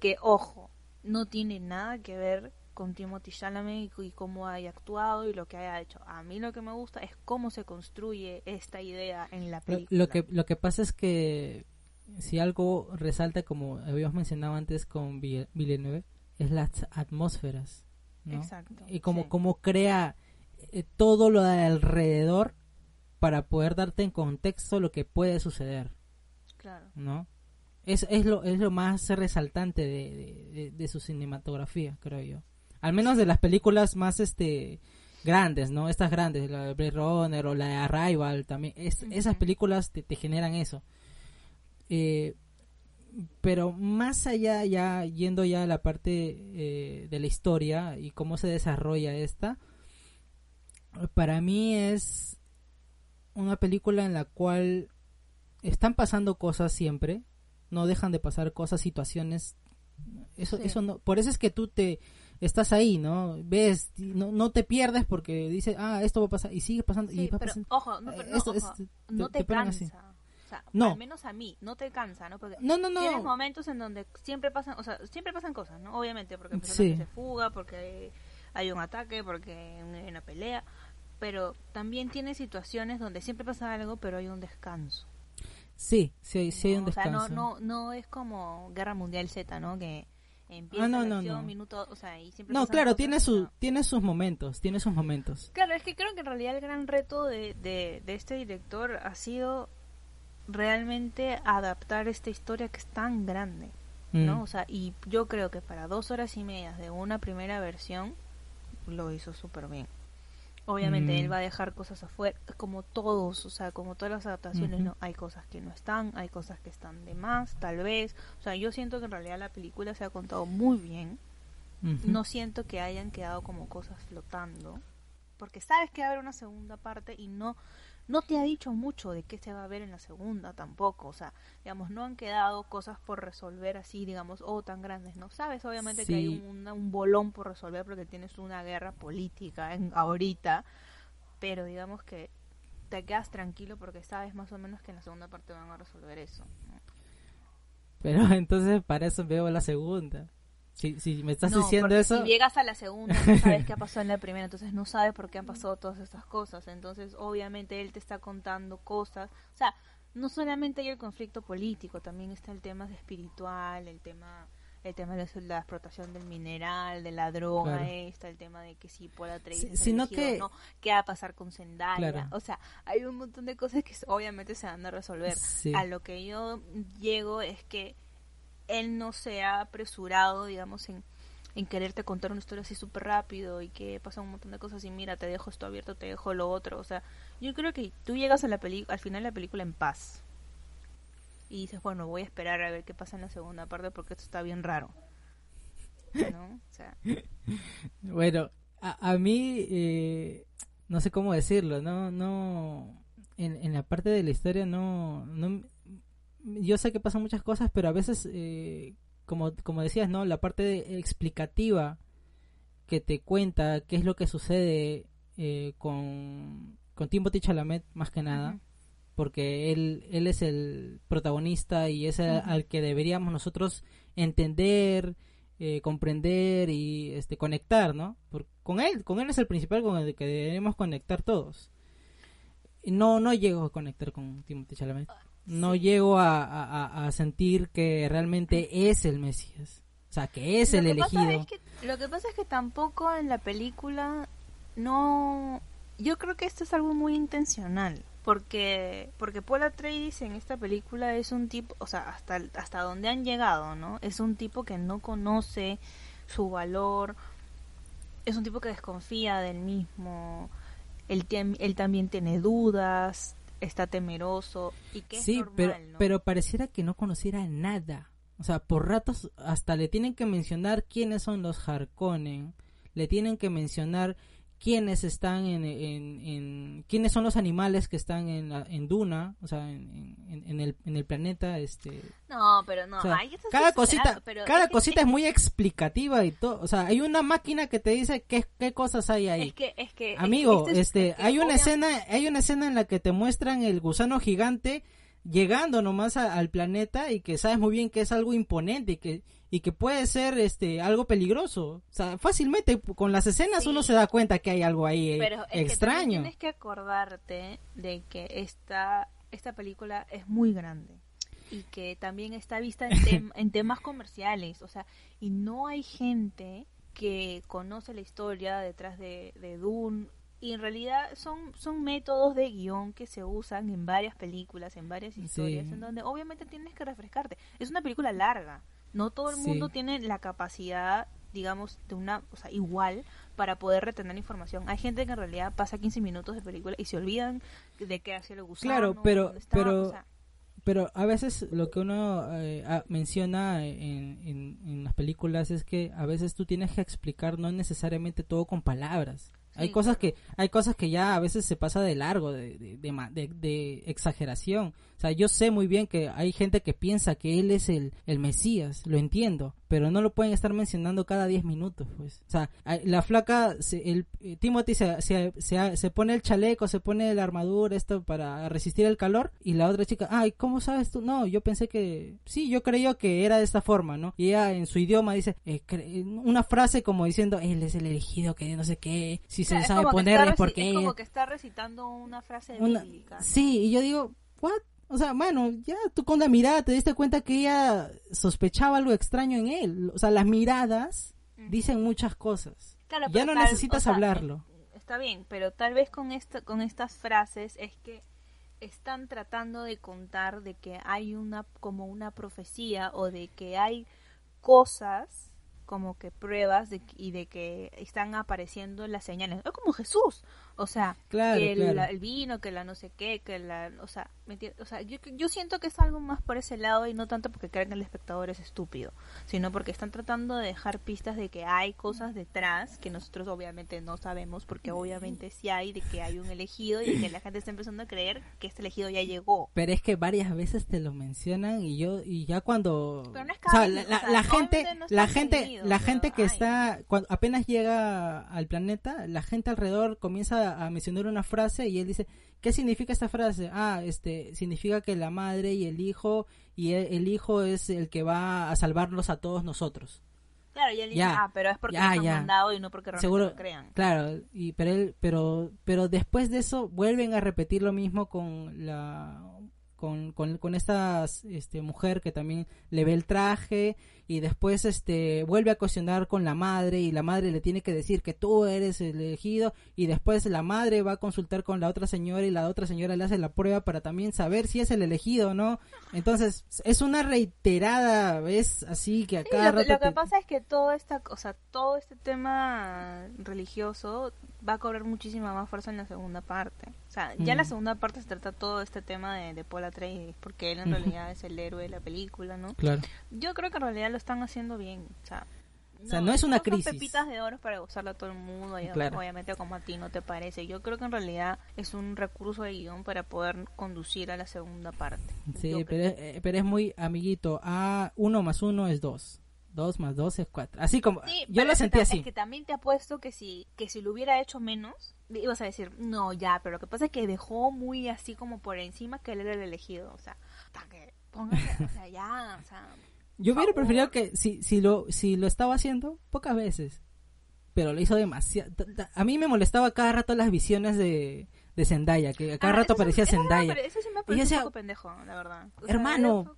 que ojo no tiene nada que ver con Timothy Chalamet y, cómo haya actuado y lo que haya hecho. A mí lo que me gusta es cómo se construye esta idea en la película. Lo, que lo que pasa es que si algo resalta como habíamos mencionado antes con Villeneuve es las atmósferas, Exacto. Y como cómo crea eh, todo lo de alrededor para poder darte en contexto lo que puede suceder. Claro. ¿No? Es, es, lo, es lo más resaltante de, de su cinematografía, creo yo. Al menos de las películas más este grandes, ¿no? Estas grandes, la de Blade Runner o la de Arrival también. Esas películas te, generan eso. Eh, pero más allá, ya yendo ya a la parte eh, de la historia y cómo se desarrolla esta, para mí es una película en la cual están pasando cosas siempre, no dejan de pasar cosas, situaciones. Eso, eso no, por eso es que tú te, estás ahí, ¿no? Ves, no, no te pierdes porque dice, ah, esto va a pasar y sigue pasando. y va pero, ojo, no, pero, no, no te, cansa. Sea, no. al menos a mí, no te cansa, ¿no? Porque no, no, no. tienes momentos en donde siempre pasan, o sea, siempre pasan cosas, ¿no? Obviamente, porque sí. se fuga, porque hay un ataque, porque hay una pelea, pero también tiene situaciones donde siempre pasa algo, pero hay un descanso. Sí, sí, sí hay un descanso. O sea, no, no, no es como Guerra Mundial Z, ¿no? Que empieza ah, no, no, no. minuto, o sea, y siempre No, claro, tiene su tiene sus momentos, tiene sus momentos. Claro, es que creo que en realidad el gran reto de, de, este director ha sido realmente adaptar esta historia que es tan grande, ¿no? Mm. O sea, y yo creo que para dos horas y media de una primera versión lo hizo súper bien. Obviamente él mm. va a dejar cosas afuera, como todos, o sea, como todas las adaptaciones, ¿no? Hay cosas que no están, hay cosas que están de más, tal vez. O sea, yo siento que en realidad la película se ha contado muy bien. No siento que hayan quedado como cosas flotando. Porque sabes que va a haber una segunda parte y no no te ha dicho mucho de qué se va a ver en la segunda tampoco, o sea, digamos, no han quedado cosas por resolver así, digamos, o oh, tan grandes, ¿no? Sabes, obviamente que hay un, un, bolón por resolver porque tienes una guerra política en, ahorita, pero digamos que te quedas tranquilo porque sabes más o menos que en la segunda parte van a resolver eso. Pero entonces para eso veo la segunda. Si, si me estás diciendo eso... Si llegas a la segunda, no sabes qué ha pasado en la primera, entonces no sabes por qué han pasado todas estas cosas. Entonces, obviamente, él te está contando cosas. O sea, no solamente hay el conflicto político, también está el tema espiritual, el tema el tema de la, explotación del mineral, de la droga, está el tema de que si pueda traer sino que no, qué va a pasar con Zendaya, o sea, hay un montón de cosas que obviamente se van a resolver. A lo que yo llego es que él no se ha apresurado, digamos, en, en quererte contar una historia así súper rápido y que pasa un montón de cosas y mira, te dejo esto abierto, te dejo lo otro. O sea, yo creo que tú llegas a la al final de la película en paz. Y dices, bueno, voy a esperar a ver qué pasa en la segunda parte porque esto está bien raro. ¿No? O sea. bueno, a, a mí, eh, no sé cómo decirlo, no, no, en, en la parte de la historia no, no, yo sé que pasan muchas cosas, pero a veces, eh, como, como decías, ¿no? La parte explicativa que te cuenta qué es lo que sucede eh, con, con Timothy Chalamet, más que nada, porque él, él es el protagonista y es al que deberíamos nosotros entender, eh, comprender y este, conectar, ¿no? con él, con él es el principal con el que debemos conectar todos. No, no llego a conectar con Timothy Chalamet no llego a, a, sentir que realmente es el Mesías. O sea, que es el elegido. lo que pasa es que tampoco en la película no... Yo creo que esto es algo muy intencional. Porque, porque Paul Atreides en esta película es un tipo, o sea, hasta, hasta donde han llegado, ¿no? Es un tipo que no conoce su valor, es un tipo que desconfía del mismo, él, él también tiene dudas, está temeroso y que sí, es pero, pero pareciera que no conociera nada. O sea, por ratos hasta le tienen que mencionar quiénes son los Harkonnen, le tienen que mencionar quiénes están en, en, quiénes son los animales que están en, en Duna, o sea, en, en, el, en el planeta, este. No, pero no. cada cosita, cada cosita es muy explicativa y todo, o sea, hay una máquina que te dice qué, qué cosas hay ahí. Es que, es que, amigo, este, hay una escena, hay una escena en la que te muestran el gusano gigante llegando nomás al planeta y que sabes muy bien que es algo imponente y que y que puede ser este algo peligroso. O sea, fácilmente con las escenas uno se da cuenta que hay algo ahí Pero extraño. Que tienes que acordarte de que esta, esta película es muy grande y que también está vista en, en temas comerciales. O sea, y no hay gente que conoce la historia detrás de, de Dune y en realidad son, son métodos de guion que se usan en varias películas, en varias historias, en donde obviamente tienes que refrescarte. Es una película larga, no todo el mundo tiene la capacidad, digamos, de una, o sea, igual para poder retener información. Hay gente que en realidad pasa 15 minutos de película y se olvidan de qué hace lo gusano. Claro, pero, pero, pero a veces lo que uno eh, menciona en, en las películas es que a veces tú tienes que explicar no necesariamente todo con palabras hay cosas que hay cosas que ya a veces se pasa de largo, de, de, de, de, exageración. O sea, yo sé muy bien que hay gente que piensa que él es el, el Mesías, lo entiendo, pero no lo pueden estar mencionando cada 10 minutos, pues. O sea, la flaca, el, eh, Timothy se, se, se, pone el chaleco, se pone la armadura, esto para resistir el calor, y la otra chica, ay, ¿cómo sabes tú? No, yo pensé que, sí, yo creía que era de esta forma, ¿no? Y ella en su idioma dice, eh, una frase como diciendo, él es el elegido, que no sé qué, si se sabe poner es porque... Es como que está recitando una frase bíblica. Sí, y yo digo, ¿what? O sea, bueno, ya tú con la mirada te diste cuenta que ella sospechaba algo extraño en él. O sea, las miradas dicen muchas cosas. ya no necesitas hablarlo. Eh, está bien, pero tal vez con, esta, con estas frases es que están tratando de contar de que hay una como una profecía o de que hay cosas como que pruebas de, y de que están apareciendo las señales. Es como Jesús. O sea, que el, vino, que la no sé qué, que la... O sea, o sea yo, yo siento que es algo más por ese lado y no tanto porque creen que el espectador es estúpido, sino porque están tratando de dejar pistas de que hay cosas detrás que nosotros obviamente no sabemos, porque obviamente sí hay, de que hay un elegido y que la gente está empezando a creer que este elegido ya llegó. Pero es que varias veces te lo mencionan y yo, y ya cuando... o sea, la, gente, la gente, la gente que está, cuando apenas llega al planeta, la gente alrededor comienza a, mencionar una frase y él dice, ¿qué significa esta frase? Ah, este, significa que la madre y el hijo, y el, hijo es el que va a salvarnos a todos nosotros. Claro, y él dice, ah, pero es porque ya, nos han mandado y no porque realmente Seguro, lo crean. Claro, y, pero, él, pero, pero después de eso vuelven a repetir lo mismo con la con, con, con esta este, mujer que también le ve el traje y después este vuelve a cuestionar con la madre y la madre le tiene que decir que tú eres el elegido y después la madre va a consultar con la otra señora y la otra señora le hace la prueba para también saber si es el elegido o no entonces es una reiterada vez así que acá lo, lo, que pasa es que todo esta cosa todo este tema religioso va a cobrar muchísima más fuerza en la segunda parte o sea ya en la mm. segunda parte se trata todo este tema de, de Paul Atreides porque él en realidad es el héroe de la película no claro yo creo que en realidad lo están haciendo bien. O sea, no, es una crisis. Son pepitas de oro para usarla a todo el mundo. Y Obviamente, como a ti no te parece. Yo creo que en realidad es un recurso de guion para poder conducir a la segunda parte. Sí, pero es, eh, pero es muy amiguito. A uno más uno es dos. Dos más dos es cuatro. Así como. yo lo sentí así. Es que también te apuesto que si, que si lo hubiera hecho menos, ibas a decir, no, ya, pero lo que pasa es que dejó muy así como por encima que él era el elegido. O sea, que póngase, o sea, ya, o sea yo hubiera preferido que si, si, lo, si lo estaba haciendo, pocas veces. Pero lo hizo demasiado. A mí me molestaba cada rato las visiones de, de Zendaya, que cada ah, rato aparecía Zendaya. eso sí me parece un poco pendejo, la verdad. hermano,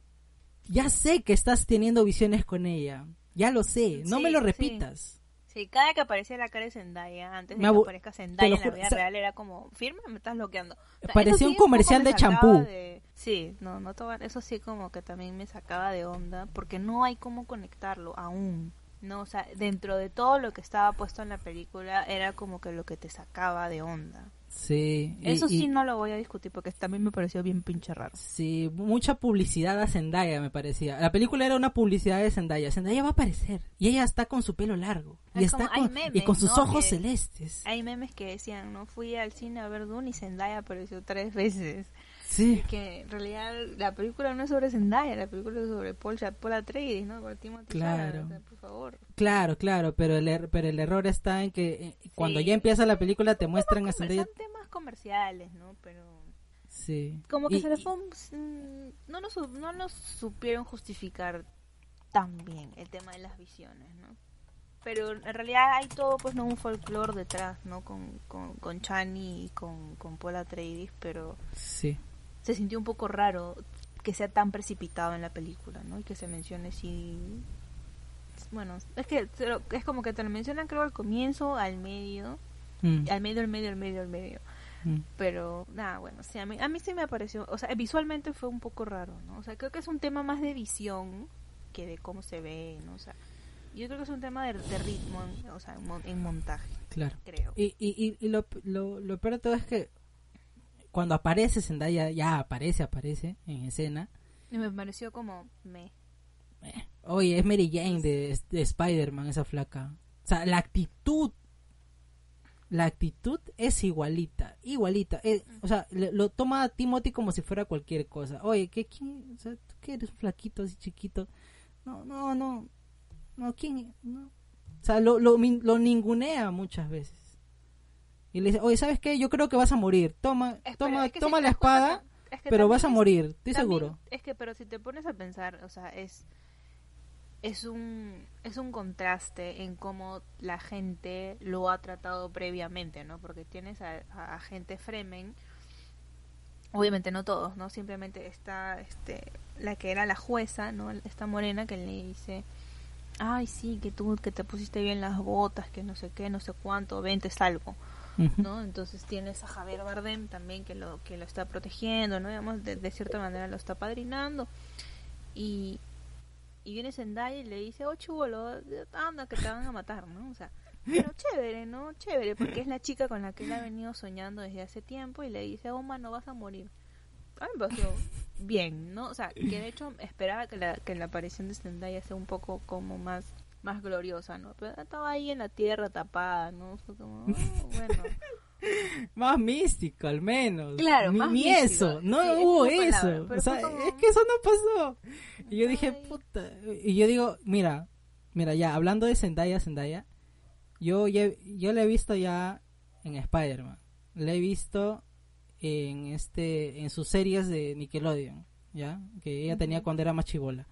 ya sé que estás teniendo visiones con ella. Ya lo sé, no me lo repitas. Sí. cada que aparecía la cara de Zendaya, antes de que aparezca Zendaya en la vida real, era como, firme, me estás bloqueando. parecía un comercial de champú. Sí, no, todo, eso sí como que también me sacaba de onda, porque no hay cómo conectarlo aún. No, o sea, dentro de todo lo que estaba puesto en la película era como que lo que te sacaba de onda. Sí. Eso y- sí no lo voy a discutir porque también me pareció bien pinche raro. Sí, mucha publicidad a Zendaya me parecía. La película era una publicidad de Zendaya. Zendaya va a aparecer y ella está con su pelo largo y Es está con, memes, y con sus ¿no? ojos que- celestes. Hay memes que decían, no fui al cine a ver Dune y Zendaya apareció tres veces. Sí, Que en realidad la película no es sobre Zendaya, la película es sobre Paul, Paul Atreides, ¿no? Por Claro. Chalamet, o sea, por favor. claro, claro, pero el, er- pero el error está en que eh, cuando ya empieza la película te muestran a Son Zendaya. temas comerciales, ¿no? Pero Sí. como que Y- se les fue un- mm, no lo, su- no lo supieron justificar tan bien el tema de las visiones, ¿no? Pero en realidad hay todo, pues, no un folclore detrás, ¿no? Con, con, con Chani y con, con Paul Atreides, pero Sí. Se sintió un poco raro que sea tan precipitado en la película, ¿no? Y que se mencione si... Bueno, es que es como que te lo mencionan creo al comienzo, al medio, Mm, al medio, al medio, al medio, al medio. mm. Pero, nada, bueno, sí, a mí, a mí sí me pareció, o sea, visualmente fue un poco raro, ¿no? O sea, creo que es un tema más de visión que de cómo se ve, ¿no? O sea, yo creo que es un tema de, de ritmo, o sea, en, mon- en montaje, Claro. creo. Y, y, y, y lo, lo, lo peor de todo es que cuando aparece Zendaya, ya aparece, aparece en escena. Y me pareció como, me... Oye, es Mary Jane de, de Spider-Man, esa flaca. O sea, la actitud. La actitud es igualita, igualita. Eh, o sea, le- lo toma a Timothy como si fuera cualquier cosa. Oye, ¿qué, quién, o sea, ¿tú qué eres un flaquito así chiquito? No, no, no. No, ¿quién? No. O sea, lo, lo ningunea muchas veces. Y le dice, oye, ¿sabes qué? Yo creo que vas a morir. Toma, Espera, toma, es que si toma la espada, que- es que pero vas a morir, estoy seguro. Es que, pero si te pones a pensar, o sea, es es un es un contraste en cómo la gente lo ha tratado previamente, ¿no? Porque tienes a, a, a gente Fremen, obviamente no todos, ¿no? Simplemente está este la que era la jueza, ¿no? Esta morena que le dice, ay sí, que tú que te pusiste bien las botas, que no sé qué, no sé cuánto, ven te ¿no? Entonces tienes a Javier Bardem también que lo que lo está protegiendo, ¿no? Digamos, de, cierta manera lo está padrinando. Y, y viene Zendaya y le dice, oh chubolo, anda que te van a matar, ¿no? O sea, pero chévere, ¿no? Chévere, porque es la chica con la que él ha venido soñando desde hace tiempo y le dice, oh, no vas a morir. A mí me pareció bien, ¿no? O sea, que de hecho esperaba que la, que la aparición de Zendaya sea un poco como más más gloriosa, ¿no? Pero estaba ahí en la tierra tapada, ¿no? Fue como, oh, bueno. Más místico, al menos. Claro, ni, más ni místico. eso, no Sí, hubo eso. palabra, o sea, como- es que eso no pasó. Y yo dije, puta. Y yo digo, mira, mira, ya, hablando de Zendaya, Zendaya, yo, ya- yo la he visto ya en Spider-Man. La he visto en este en sus series de Nickelodeon, ¿ya? Que ella tenía cuando era más chivola.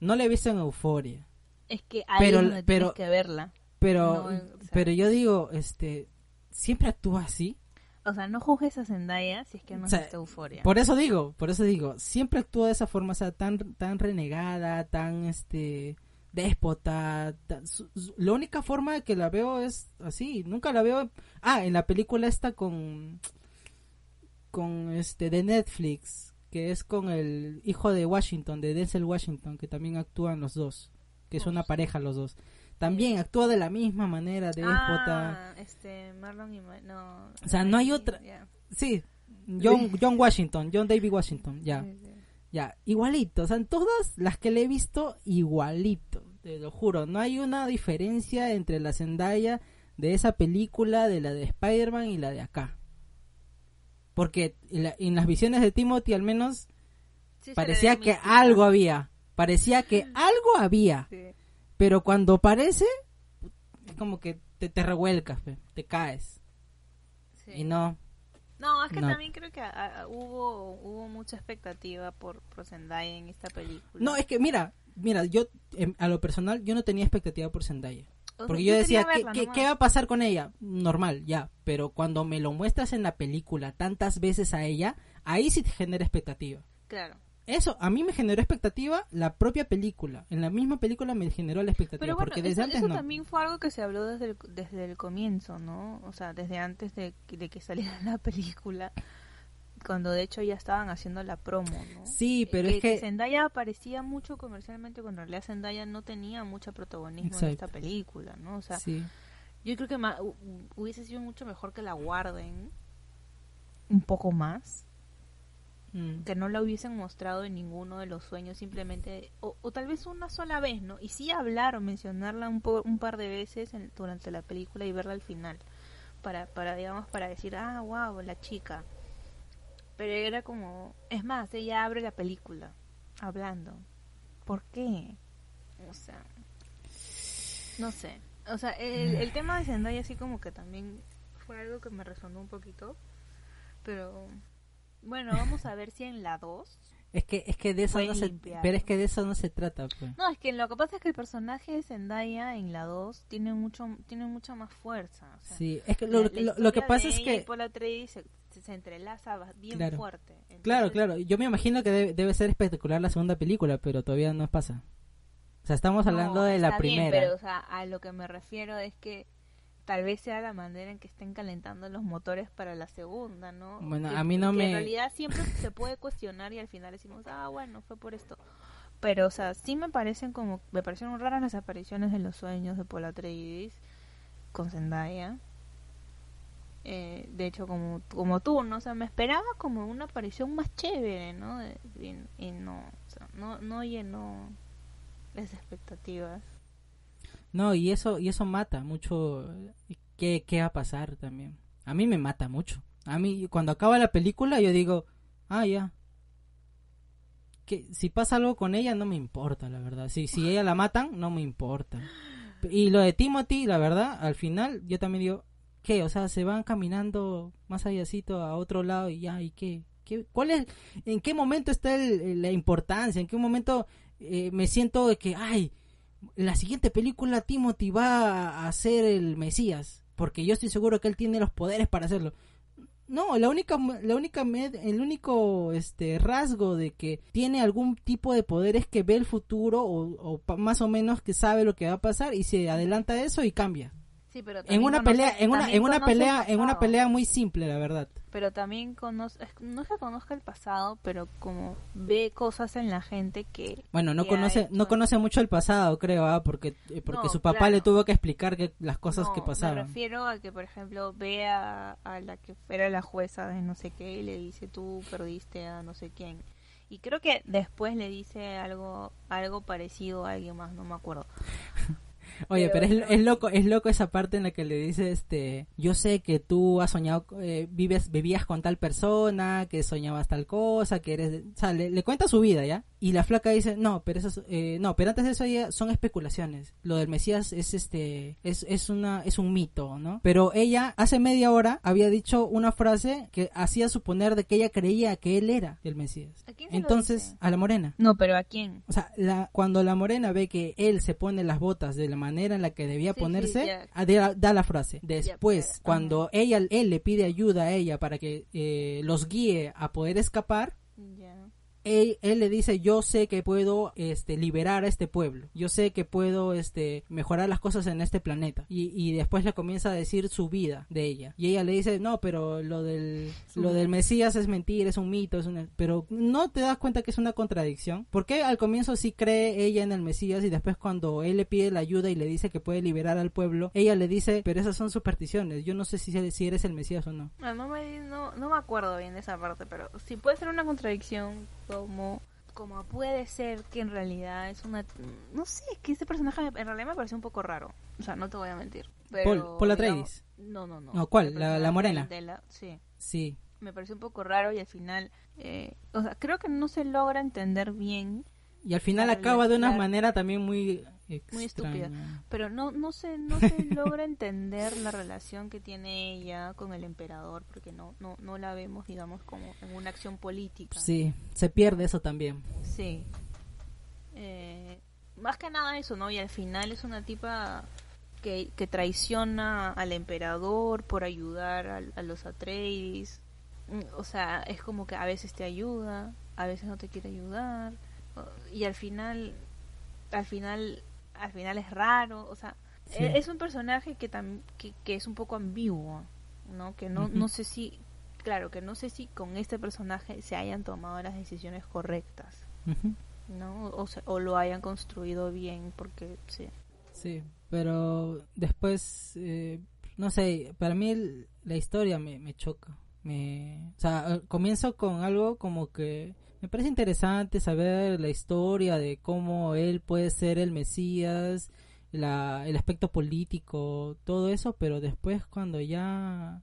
No la he visto en Euforia. Es que ahí Pero- pero- que verla. Pero, No, o sea- pero yo digo, este, siempre actúa así. O sea, no juzgues a Zendaya si es que no O sea, es euforia. Por eso digo, por eso digo, siempre actúa de esa forma, o sea, tan, tan renegada, tan, este, déspota. tan- su- su- la única forma que la veo es así, nunca la veo. Ah, en la película esta con, con este, de Netflix, que es con el hijo de Washington, de Denzel Washington, que también actúan los dos, que es Oh, una pareja los dos. También actúa de la misma manera, déspota. Ah, este, Marlon y... Ma- No. O sea, no hay Ay, otra-. Sí, John, John Washington, John David Washington, ya. Ya, igualito, o sea, en todas las que le he visto, igualito, te lo juro, no hay una diferencia entre la Zendaya de esa película, de la de Spider-Man y la de acá. Porque en, la- en las visiones de Timothy al menos Sí, parecía que algo había, parecía que algo había, Sí, pero cuando aparece, es como que te, te revuelcas, te caes. sí. Y no, No, es que No. también creo que ah, hubo hubo mucha expectativa por, por Zendaya en esta película. no, es que mira, mira, yo em, a lo personal yo no tenía expectativa por Zendaya. O sea, Porque yo decía, quería ¿qué, verla qué, qué va a pasar con ella? Normal, ya. Pero cuando me lo muestras en la película tantas veces a ella, ahí sí te genera expectativa. Claro. Eso, a mí me generó expectativa la propia película. En la misma película me generó la expectativa. Pero bueno, porque desde eso, antes eso no. también fue algo que se habló desde el, desde el comienzo, ¿no? O sea, desde antes de, que- de que saliera la película. cuando de hecho ya estaban haciendo la promo, ¿no? Sí, pero es que... Zendaya aparecía mucho comercialmente cuando en realidad Zendaya no tenía mucho protagonismo en esta película, ¿no? O sea, yo creo que hubiese sido mucho mejor que la guarden un poco más. Mm. Que no la hubiesen mostrado en ninguno de los sueños, simplemente, o, tal vez una sola vez, ¿no? Y sí hablar o mencionarla un, un par de veces durante la película y verla al final para, para, digamos, para decir, ah, wow, la chica. Pero era como, es más, ella abre la película hablando. ¿Por qué? O sea, no sé. O sea, el, el tema de Zendaya así como que también fue algo que me resonó un poquito. Pero bueno, vamos a ver si en la 2 es que, es que de eso no se, pero es que de eso no se trata. Pues. No, es que lo que pasa es que el personaje de Zendaya en la 2 tiene mucho, tiene mucha más fuerza. sí, es que lo, lo, que pasa es que por la se, se, entrelaza bien fuerte. Claro, claro. Yo me imagino que debe, ser espectacular la segunda película, pero todavía no pasa. O sea, estamos hablando de la primera. pero o sea, a lo que me refiero es que tal vez sea la manera en que estén calentando los motores para la segunda, ¿no? Bueno, a mí no me... En realidad siempre se puede cuestionar y al final decimos, ah, bueno, fue por esto. Pero, o sea, sí me parecen como... Me parecieron raras las apariciones en los sueños de Paul Atreides con Zendaya. Eh, de hecho, como, como tú, ¿no? O sea, me esperaba como una aparición más chévere, ¿no? Y, no, o sea, no, no llenó las expectativas. No, y eso, y eso mata mucho. ¿Qué, ¿Qué va a pasar también? A mí me mata mucho. A mí, cuando acaba la película, yo digo, ah, ya. Que si pasa algo con ella, no me importa, la verdad. Si, si ella la matan, no me importa. Y lo de Timothy, la verdad, al final, yo también digo, ¿qué? O sea, se van caminando más allácito a otro lado y ya, ¿y qué? ¿Qué ¿Cuál es, en qué momento está la importancia? ¿En qué momento eh, me siento de que, ay, la siguiente película Timothy va a ser el Mesías, porque yo estoy seguro que él tiene los poderes para hacerlo. No, la única, la única, el único este rasgo de que tiene algún tipo de poder es que ve el futuro o, o más o menos que sabe lo que va a pasar y se adelanta a eso y cambia en una pelea, en una, en una pelea, en una pelea muy simple, la verdad. Pero también conoce, no es que conozca el pasado, pero como ve cosas en la gente que. Bueno, no conoce, no conoce mucho el pasado, creo, ¿ah? porque, eh, porque su papá le tuvo que explicar que las cosas que pasaron. Me refiero a que, por ejemplo, ve a, la que era la jueza de no sé qué y le dice tú perdiste a no sé quién. Y creo que después le dice algo, algo parecido a alguien más, no me acuerdo. Oye, pero, es, loco, es loco esa parte en la que le dice, este, yo sé que tú has soñado, eh, vives, vivías con tal persona, que soñabas tal cosa, que eres, o sea, le, cuenta su vida, ¿ya? Y la flaca dice, no, pero eso, eh, no, pero antes de eso ya son especulaciones. Lo del Mesías es este, es, es una, es un mito, ¿no? Pero ella hace media hora había dicho una frase que hacía suponer de que ella creía que él era el Mesías. ¿A quién Entonces, a la morena. No, pero ¿a quién? O sea, la, cuando la morena ve que él se pone las botas de la manera en la que debía ponerse, da, la frase. Después, cuando ella, él le pide ayuda a ella para que eh, los guíe a poder escapar, él, le dice yo sé que puedo este liberar a este pueblo. Yo sé que puedo este mejorar las cosas en este planeta. Y, y después le comienza a decir su vida de ella. Y ella le dice no pero lo del lo del Mesías es mentira es un mito es una pero no te das cuenta que es una contradicción. Porque al comienzo sí cree ella en el Mesías y después cuando él le pide la ayuda y le dice que puede liberar al pueblo ella le dice pero esas son supersticiones. Yo no sé si, si eres el Mesías o no no, no me, no, no me acuerdo bien de esa parte pero sí puede ser una contradicción como como puede ser que en realidad es una no sé es que este personaje en realidad me parece un poco raro. O sea no te voy a mentir pero, Paul, no no no. No cuál la, morena. Sí. Sí. Me parece un poco raro y al final eh, o sea creo que no se logra entender bien. Y al final acaba de una manera también muy muy estúpida. Pero no, no, se, no se logra entender la relación que tiene ella con el emperador, porque no, no, no la vemos, digamos, como en una acción política. Sí, se pierde eso también. Sí. Eh, más que nada eso, ¿no? Y al final es una tipa que, que traiciona al emperador por ayudar a, a los Atreides. O sea, es como que a veces te ayuda, a veces no te quiere ayudar. Y al final, al final al final es raro, o sea, e-, es un personaje que, que, que, es un poco ambiguo, ¿no? Que no, no sé si claro, que no sé si con este personaje se hayan tomado las decisiones correctas. ¿no? O, se- o lo hayan construido bien, porque sí. Sí, pero después, eh, no sé, para mí el- la historia me, me choca. Me, o sea, comienzo con algo como que me parece interesante saber la historia de cómo él puede ser el Mesías, la, el aspecto político, todo eso, pero después cuando ya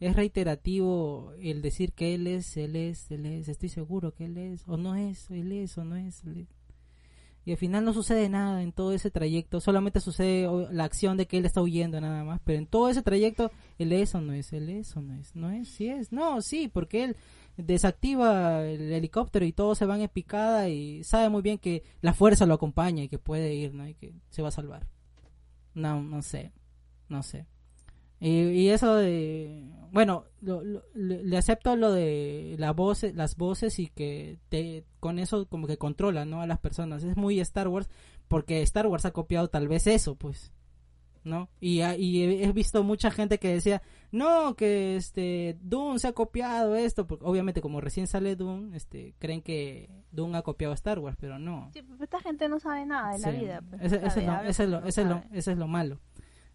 es reiterativo el decir que él es, él es, él es, estoy seguro que él es, o no es, él es, o no es, él es. Y al final no sucede nada en todo ese trayecto, solamente sucede la acción de que él está huyendo nada más, pero en todo ese trayecto, él es o no es, él es o no es, no es, sí es, no, sí, porque él desactiva el helicóptero y todos se van en picada y sabe muy bien que la fuerza lo acompaña y que puede ir, ¿no? Y que se va a salvar. No, no sé, no sé. Y, y eso de, bueno, lo- le acepto lo de la voz, las voces y que te, con eso como que controla, ¿no? A las personas. Es muy Star Wars porque Star Wars ha copiado tal vez eso, pues, ¿no? Y, ha- y he, visto mucha gente que decía, no, que este Dune se ha copiado esto, porque obviamente como recién sale Dune, este, creen que Dune ha copiado a Star Wars, pero no. Sí, pero esta gente no sabe nada de la vida. pues, ese sabe, es lo, malo.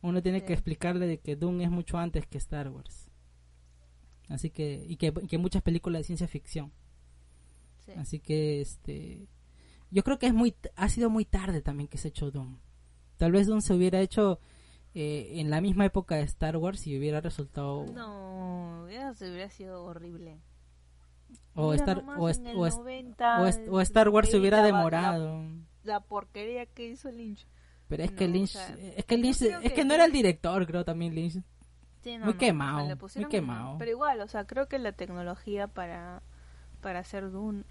Uno tiene Sí. que explicarle de que Dune es mucho antes que Star Wars. Así que, y que, y que muchas películas de ciencia ficción. Sí. Así que, este, yo creo que es muy, ha sido muy tarde también que se ha hecho Dune. Tal vez Dune se hubiera hecho eh, en la misma época de Star Wars y hubiera resultado, No, eso hubiera sido horrible. o Mira Star, o, est- o est- 90, o est- o Star Wars se hubiera la- demorado. La, porquería que hizo Lynch. Pero es que o Lynch, sea, es que Lynch, es que- que no era el director, creo también Lynch. Sí, Muy quemado, muy quemado. Pero igual, o sea, creo que la tecnología para, para hacer Dune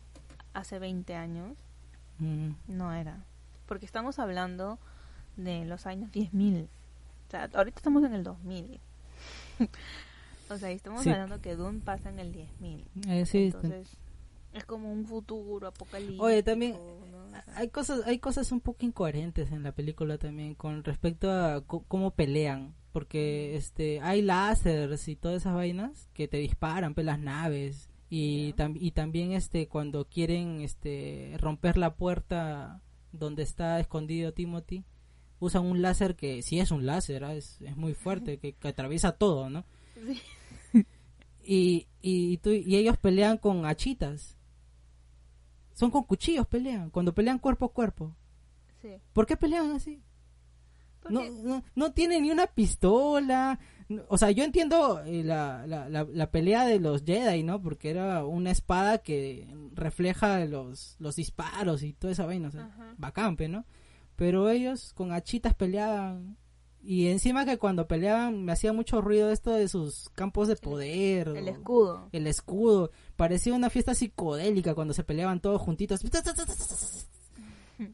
hace 20 años Mm. no era. Porque estamos hablando de los años 10.000. Sea, ahorita estamos en el 2000. o sea, y estamos Sí. hablando que Dune pasa en el 10.000. Eh, sí, Entonces, es como un futuro apocalíptico. Oye, también ¿no? O sea, hay cosas, hay cosas un poco incoherentes en la película también con respecto a cómo pelean, porque este hay láseres y todas esas vainas que te disparan pues las naves y tam- y también este cuando quieren este romper la puerta donde está escondido Timothy usan un láser que sí es un láser, ¿ah? es, es muy fuerte que, que atraviesa todo, ¿no? sí. y, y, tú- y ellos pelean con hachitas. Son con cuchillos pelean, cuando pelean cuerpo a cuerpo. sí. ¿Por qué pelean así? No, no, no tienen ni una pistola. O sea, yo entiendo eh, la, la, la, la pelea de los Jedi, ¿no? Porque era una espada que refleja los, los disparos y toda esa vaina. O sea, bacán, ¿no? Pero ellos con hachitas peleaban. Y encima que cuando peleaban me hacía mucho ruido esto de sus campos de poder. El escudo. el escudo. Parecía una fiesta psicodélica cuando se peleaban todos juntitos.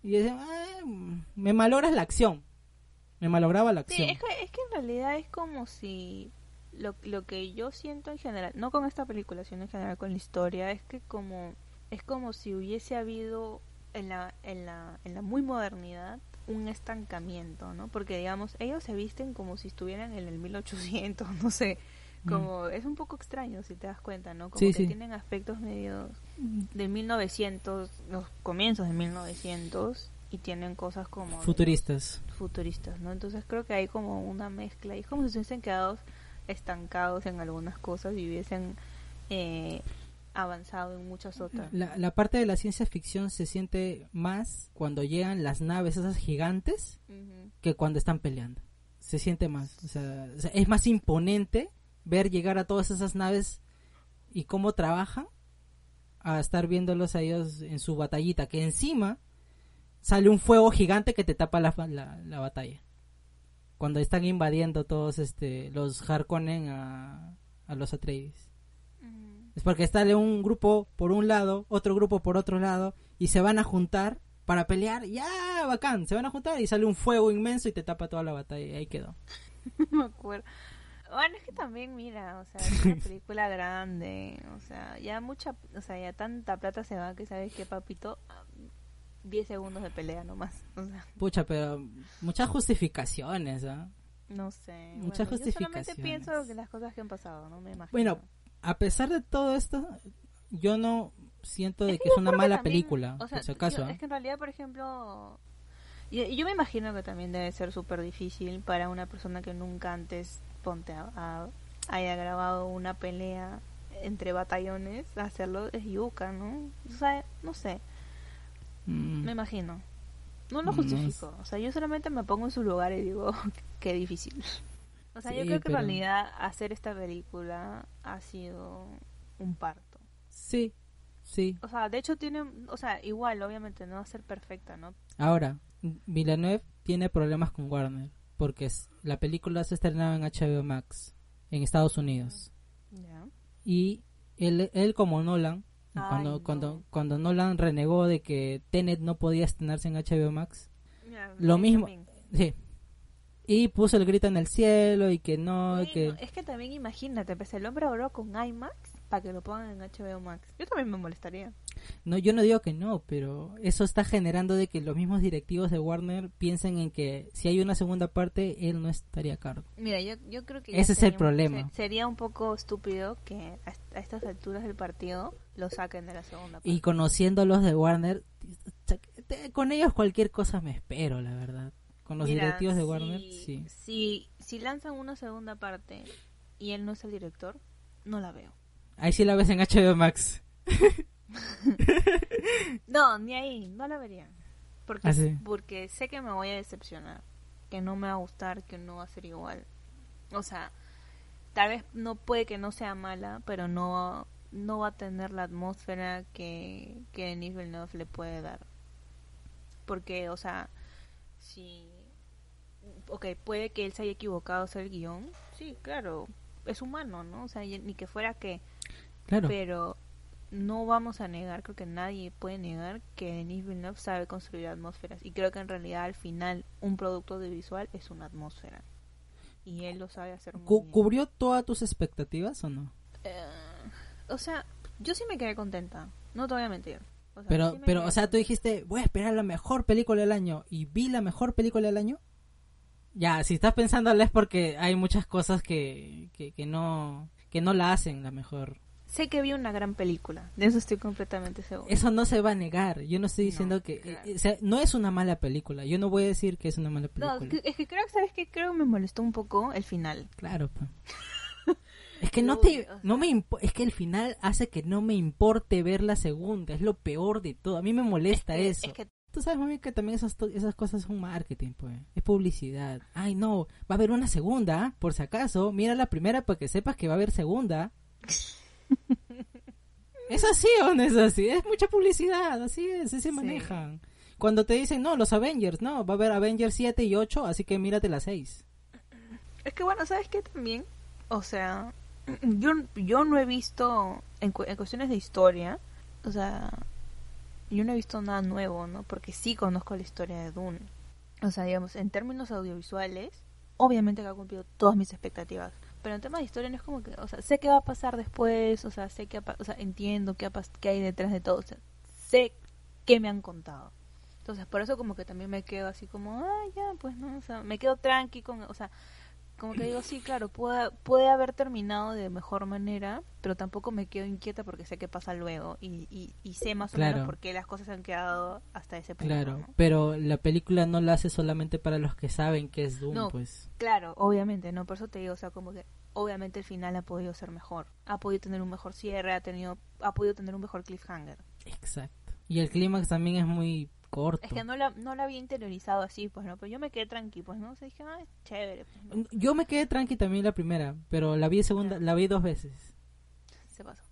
Y decía, "Ay, me malogras la acción. Me malograba la Sí, acción. es que, es que en realidad es como si lo, lo que yo siento en general, no con esta película, sino en general con la historia, es que como es como si hubiese habido en la, en la, en la muy modernidad un estancamiento, ¿no? Porque digamos, ellos se visten como si estuvieran en el 1800, no sé, como es un poco extraño si te das cuenta, ¿no? Como Mm. Sí, que sí. tienen aspectos medio de 1900, los comienzos de 1900 y tienen cosas como Futuristas. futuristas, ¿no? Entonces creo que hay como una mezcla y es como si se hubiesen quedado estancados en algunas cosas y hubiesen eh, avanzado en muchas otras. La, la parte de la ciencia ficción se siente más cuando llegan las naves esas gigantes que cuando están peleando. Se siente más. O sea, es más imponente ver llegar a todas esas naves y cómo trabajan a estar viéndolos a ellos en su batallita. Que encima sale un fuego gigante que te tapa la, la, la batalla. Cuando están invadiendo todos este los Harkonnen a, a los Atreides. Es porque sale un grupo por un lado, otro grupo por otro lado, y se van a juntar para pelear. Ya, bacán, se van a juntar y sale un fuego inmenso y te tapa toda la batalla. Y ahí quedó. No me acuerdo. Bueno, es que también, mira, o sea, es una película grande, o sea, ya mucha, o sea, ya tanta plata se va que sabes que papito, ah, 10 segundos de pelea nomás, o sea, Pucha, pero muchas justificaciones, ¿ah? no sé. Muchas bueno, yo solamente justificaciones. pienso que las cosas que han pasado, no me imagino. Bueno, a pesar de todo esto, yo no siento de Es que, que es una mala también, película, o sea, por si acaso. yo- es que en realidad, por ejemplo, yo, yo me imagino que también debe ser súper difícil para una persona que nunca antes, ponte, a- a- haya grabado una pelea entre batallones, hacerlo es yuca, ¿no? O sea, no sé, Mm, me imagino. No lo No justifico, o sea, yo solamente me pongo en su lugar y digo, qué difícil. O sea, yo creo que pero- en realidad hacer esta película ha sido un parto. Sí, sí. O sea, de hecho tiene, o sea, igual, obviamente no va a ser perfecta, ¿no? Ahora, Villeneuve tiene problemas con Warner, porque la película se estrenaba en HBO Max, en Estados Unidos. Ya. Y él, él como Nolan, Ay, cuando, no. cuando, cuando Nolan renegó de que Tenet no podía estrenarse en HBO Max, Lo mismo- sí. Y puso el grito en el cielo y que no, y Bueno, que... Es que también imagínate, pues el hombre habló con IMAX para que lo pongan en HBO Max. Yo también me molestaría. No, yo no digo que no, pero eso está generando de que los mismos directivos de Warner piensen en que si hay una segunda parte, él no estaría a cargo. Mira, yo, yo creo que... Ese es el sería un- problema. se- sería un poco estúpido que a, est- a estas alturas del partido lo saquen de la segunda parte. Y conociendo a los de Warner, con ellos cualquier cosa me espero, la verdad. Con los Mira, directivos de si- Warner, sí. Si, si lanzan una segunda parte y él no es el director, no la veo. Ahí sí la ves en HBO Max. No, ni ahí, no la vería. Porque, Ah, sí. porque sé que me voy a decepcionar, que no me va a gustar, que no va a ser igual. O sea, tal vez no puede que no sea mala, pero no, no va a tener la atmósfera que, que Denis Villeneuve le puede dar. Porque, o sea, si... Ok, puede que él se haya equivocado hacer el guion. Sí, claro, es humano, ¿no? O sea, ni que fuera que Claro. pero no vamos a negar, creo que nadie puede negar que Denis Villeneuve sabe construir atmósferas y creo que en realidad al final un producto audiovisual es una atmósfera y él lo sabe hacer muy Cu- bien. ¿Cubrió todas tus expectativas o no? Eh, o sea, yo sí me quedé contenta, no te voy a mentir. O sea, Pero, sí pero o sea, tú dijiste, voy a esperar la mejor película del año y vi la mejor película del año. Ya, si estás pensándola es porque hay muchas cosas que, que, que no que no la hacen la mejor. Sé que vi una gran película, de eso estoy completamente seguro. Eso no se va a negar. Yo no estoy No, diciendo que... claro. eh, o sea, no es una mala película. Yo no voy a decir que es una mala No, película. es que, es que creo que, ¿sabes qué? Creo que me molestó un poco el final. Claro, pues. Es que no te, o sea- no me es que el final hace que no me importe ver la segunda, es lo peor de todo. A mí me molesta Es que- eso. es que Tú sabes bien que también esas, esas cosas son marketing, pues. Es publicidad. Ay, no, va a haber una segunda, por si acaso. Mira la primera para que sepas que va a haber segunda. ¿Es así o no es así? Es mucha publicidad, así es, así se Sí. manejan. Cuando te dicen, no, los Avengers, no, va a haber Avengers 7 y 8, así que mírate las 6. Es que bueno, ¿sabes qué también? O sea, yo, yo no he visto, en, cu- en cuestiones de historia, o sea, yo no he visto nada nuevo, ¿no? Porque sí conozco la historia de Dune. O sea, digamos, en términos audiovisuales, obviamente que ha cumplido todas mis expectativas. Pero en temas de historia no es como que, o sea, sé qué va a pasar después, o sea, sé que, o sea, entiendo qué, qué hay detrás de todo, o sea, sé qué me han contado. Entonces, por eso como que también me quedo así como, ah, ya, pues no, o sea, me quedo tranqui con, o sea, como que digo, sí, claro, puede, puede haber terminado de mejor manera, pero tampoco me quedo inquieta porque sé qué pasa luego y, y, y sé más o Claro. menos por qué las cosas han quedado hasta ese punto. Claro, ¿no? pero la película no la hace solamente para los que saben que es Doom, No. pues. Claro, obviamente, ¿no? Por eso te digo, o sea, como que obviamente el final ha podido ser mejor. Ha podido tener un mejor cierre, ha tenido ha podido tener un mejor cliffhanger. Exacto. Y el clímax también es muy corto. Es que no la, no la había interiorizado así, pues, ¿no? Pero yo me quedé tranqui, pues, ¿no? O sea, dije, ah, es chévere, pues, ¿no? Yo me quedé tranqui también la primera, pero la vi segunda, Ya. la vi dos veces. Se pasó.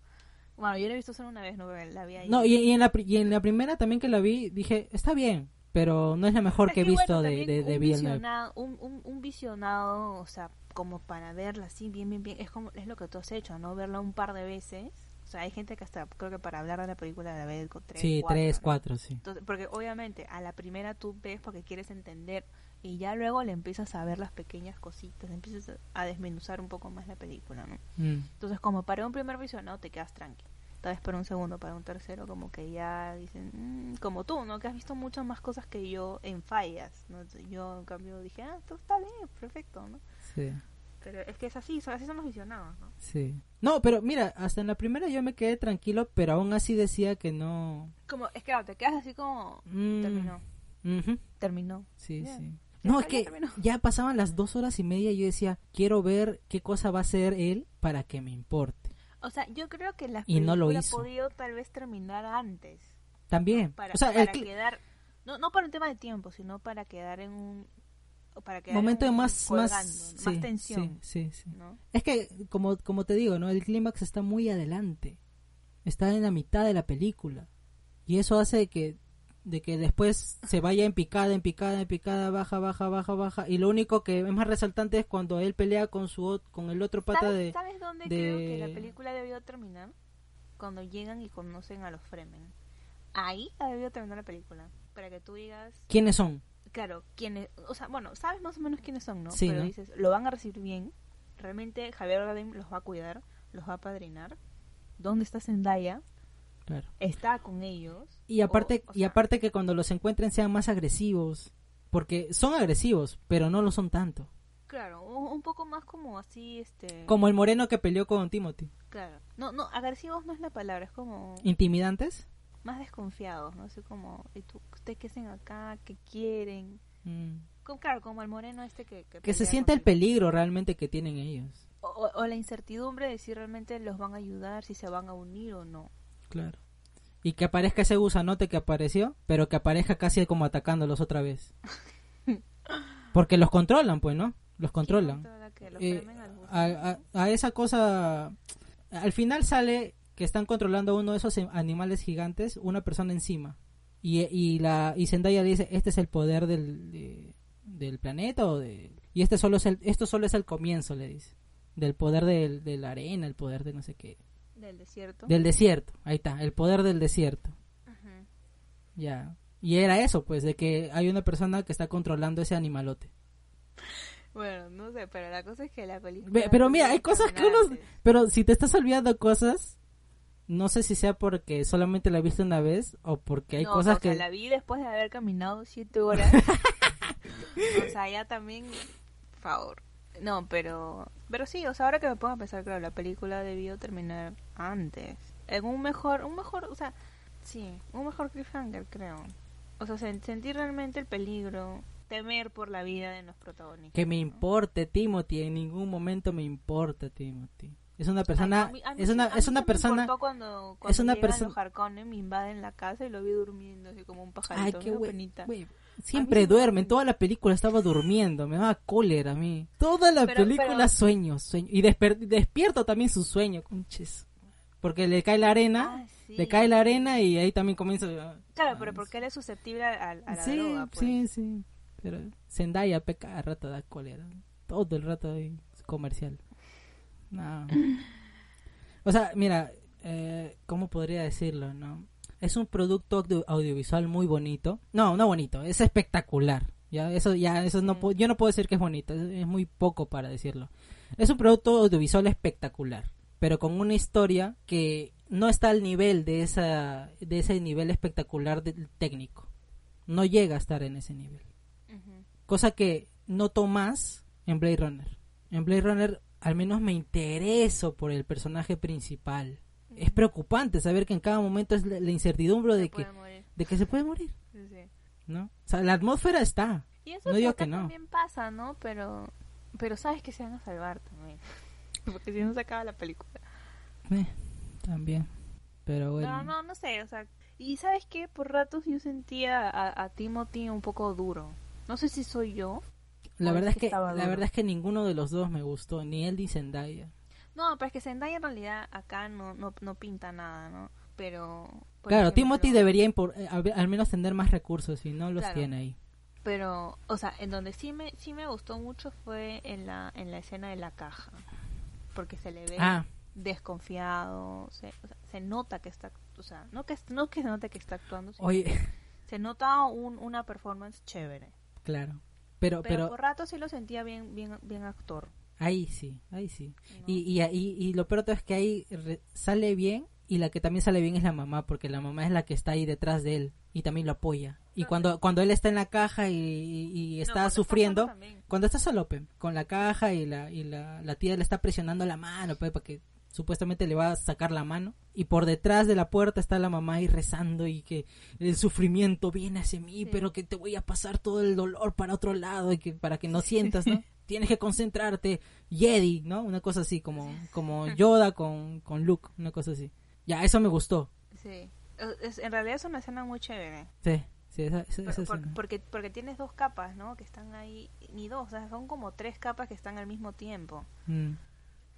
Bueno, yo la he visto solo una vez, ¿no? La vi ahí. No, y, y en la, y en la primera también que la vi, dije, está bien, pero no es la mejor Es que he que, visto bueno, de, de, de un visionado, un, un, un visionado, o sea, como para verla así bien, bien, bien, es como es lo que tú has hecho, ¿no? Verla un par de veces. O sea, hay gente que hasta creo que para hablar de la película la ve con tres, Sí, cuatro, tres, cuatro, sí. Entonces, porque obviamente a la primera tú ves porque quieres entender y ya luego le empiezas a ver las pequeñas cositas, empiezas a desmenuzar un poco más la película, ¿no? Mm. Entonces, como para un primer visionado te quedas tranqui. Tal vez para un segundo, para un tercero, como que ya dicen, "Mm", como tú, ¿no? Que has visto muchas más cosas que yo en fallas, ¿no? Yo, en cambio, dije, ah, esto está bien, perfecto, ¿no? Sí. Pero es que es así, son, así son los visionados, ¿no? Sí. No, pero mira, hasta en la primera yo me quedé tranquilo, pero aún así decía que no... Como, es que claro, te quedas así como... Mm, Terminó, terminó. Sí, sí. No, es que terminó. ya pasaban las dos horas y media y yo decía, quiero ver qué cosa va a hacer él para que me importe. O sea, yo creo que la Y no lo hizo. podido tal vez terminar antes. También. Para, o sea, para el quedar... No, no por un tema de tiempo, sino para quedar en un... Para quedar momento más, colgando, más, más sí, tensión, Sí, sí. ¿no? Es que, como, como te digo, ¿no? El clímax está muy adelante. Está en la mitad de la película. Y eso hace que, de que después se vaya en picada, en picada, en picada, baja, baja, baja, baja. Y lo único que es más resaltante es cuando él pelea con su con el otro pata ¿Sabes, de... ¿Sabes dónde de- creo que la película debió terminar? Cuando llegan y conocen a los Fremen. Ahí ha debido terminar la película. Para que tú digas, ¿Quiénes son? Claro, quiénes, o sea, bueno, sabes más o menos quiénes son, ¿no? Sí, Pero ¿no? dices, lo van a recibir bien. Realmente Javier Bardem los va a cuidar, los va a padrinar. ¿Dónde está Zendaya? Claro. Está con ellos. Y aparte, O- o y aparte que cuando los encuentren sean más agresivos. Porque son agresivos, pero no lo son tanto. Claro, un, poco más como así, este... Como el moreno que peleó con Timothy. Claro. No, no, agresivos no es la palabra, es como ¿Intimidantes? más desconfiados, ¿no? Así como, ¿y tú, ustedes qué hacen acá? ¿Qué quieren? Mm. Como, claro, como el moreno este que... Que, Que se siente el peligro realmente que tienen ellos. O, la incertidumbre de si realmente los van a ayudar, si se van a unir o no. Claro. Y que aparezca ese gusanote que apareció, pero que aparezca casi como atacándolos otra vez. Porque los controlan, pues, ¿no? Los controlan. ¿Quién controla que los Eh, a, a- a esa cosa... Al final sale que están controlando a uno de esos em- animales gigantes, una persona encima. Y, y, la, y Zendaya le dice, este es el poder del, de- del planeta o de... Y este solo es el, esto solo es el comienzo, le dice. Del poder del- de la arena, el poder de no sé qué. Del desierto. Del desierto, ahí está, el poder del desierto. Ujú. Ya. Y era eso, pues, de que hay una persona que está controlando ese animalote. Bueno, no sé, pero la cosa es que la película... Ve- Pero mira, hay cosas que uno... Pero si te estás olvidando cosas, no sé si sea porque solamente la viste una vez o porque hay No, cosas o sea, que... la vi después de haber caminado siete horas. o sea, ya también, por favor. No, pero, pero sí, o sea, ahora que me pongo a pensar, claro, la película debió terminar antes, en un mejor, un mejor, o sea, sí, un mejor cliffhanger, creo. O sea, sen- sentir realmente el peligro, temer por la vida de los protagonistas. Que me importe Timothy, en ningún momento me importa Timothy. Es una Ah, persona... a mí- a mí es una, a mí es una me persona... cuando, cuando es una llegan perso- los Harkonnen, me invaden la casa y lo vi durmiendo así como un pajarito. Ay, qué güey, Siempre duerme, en toda la película estaba durmiendo, me daba cólera a mí. Toda la Pero- película pero- sueño, sueño. Y desper- despierto también su sueño, conches. Porque le cae la arena, Ah, sí. le cae la arena y ahí también comienza... a- Claro, a- pero porque él es susceptible a, a la sí, droga, pues. sí, sí. Pero Zendaya peca cada rato da cólera. Todo el rato ahí comercial. No. O sea, mira, eh, ¿cómo podría decirlo, no? Es un producto audio- audiovisual muy bonito. No, no bonito, es espectacular. Ya, eso ya eso no puedo- yo no puedo decir que es bonito, es, es muy poco para decirlo. Es un producto audiovisual espectacular, pero con una historia que no está al nivel de esa de ese nivel espectacular del técnico. No llega a estar en ese nivel. Cosa que noto más en Blade Runner. En Blade Runner al menos me intereso por el personaje principal. Es preocupante saber que en cada momento es la, la incertidumbre de que, morir. de que se puede morir, Sí, sí. ¿no? O sea, la atmósfera está. Y eso No que digo que no. también pasa, ¿no? Pero, pero sabes que se van a salvar también. Porque si no se acaba la película. Eh, también. Pero bueno. No, no, no sé, o sea... Y sabes qué, por ratos yo sentía a, a Timothy un poco duro. No sé si soy yo. La verdad es que la duro. verdad es que ninguno de los dos me gustó, ni él ni Zendaya. No, pero es que Zendaya en realidad acá no, no, no pinta nada, ¿no? Pero... claro, ejemplo, Timothy debería impor- eh, al, al menos tener más recursos y no los Claro. tiene ahí. Pero, o sea, en donde sí me, sí me gustó mucho fue en la, en la escena de la caja. Porque se le ve Ah, desconfiado, se, o sea, se nota que está, o sea, no que, no que se note que está actuando, sino oye, se nota un, una performance chévere. claro. Pero Pero, pero por rato sí lo sentía bien, bien, bien actor. ahí sí, ahí sí. ¿no? Y, y, y, y lo peor es que ahí re- sale bien y la que también sale bien es la mamá, porque la mamá es la que está ahí detrás de él. y también lo apoya. Y cuando, cuando él está en la caja y, y está sufriendo, cuando está solo, pe, con la caja y la, y la, la tía le está presionando la mano, pe, porque supuestamente le va a sacar la mano. Y por detrás de la puerta está la mamá ahí rezando y que el sufrimiento viene hacia mí, Sí. pero que te voy a pasar todo el dolor para otro lado y que para que no sientas, ¿no? Tienes que concentrarte, Jedi, ¿no? Una cosa así, como, como Yoda con, con Luke, una cosa así. Ya, eso me gustó. Sí. En realidad es una escena muy chévere. Sí, sí, esa, esa- Por- esa por- escena. porque, porque tienes dos capas, ¿no? Que están ahí, ni dos, o sea, son como tres capas que están al mismo tiempo. Mm.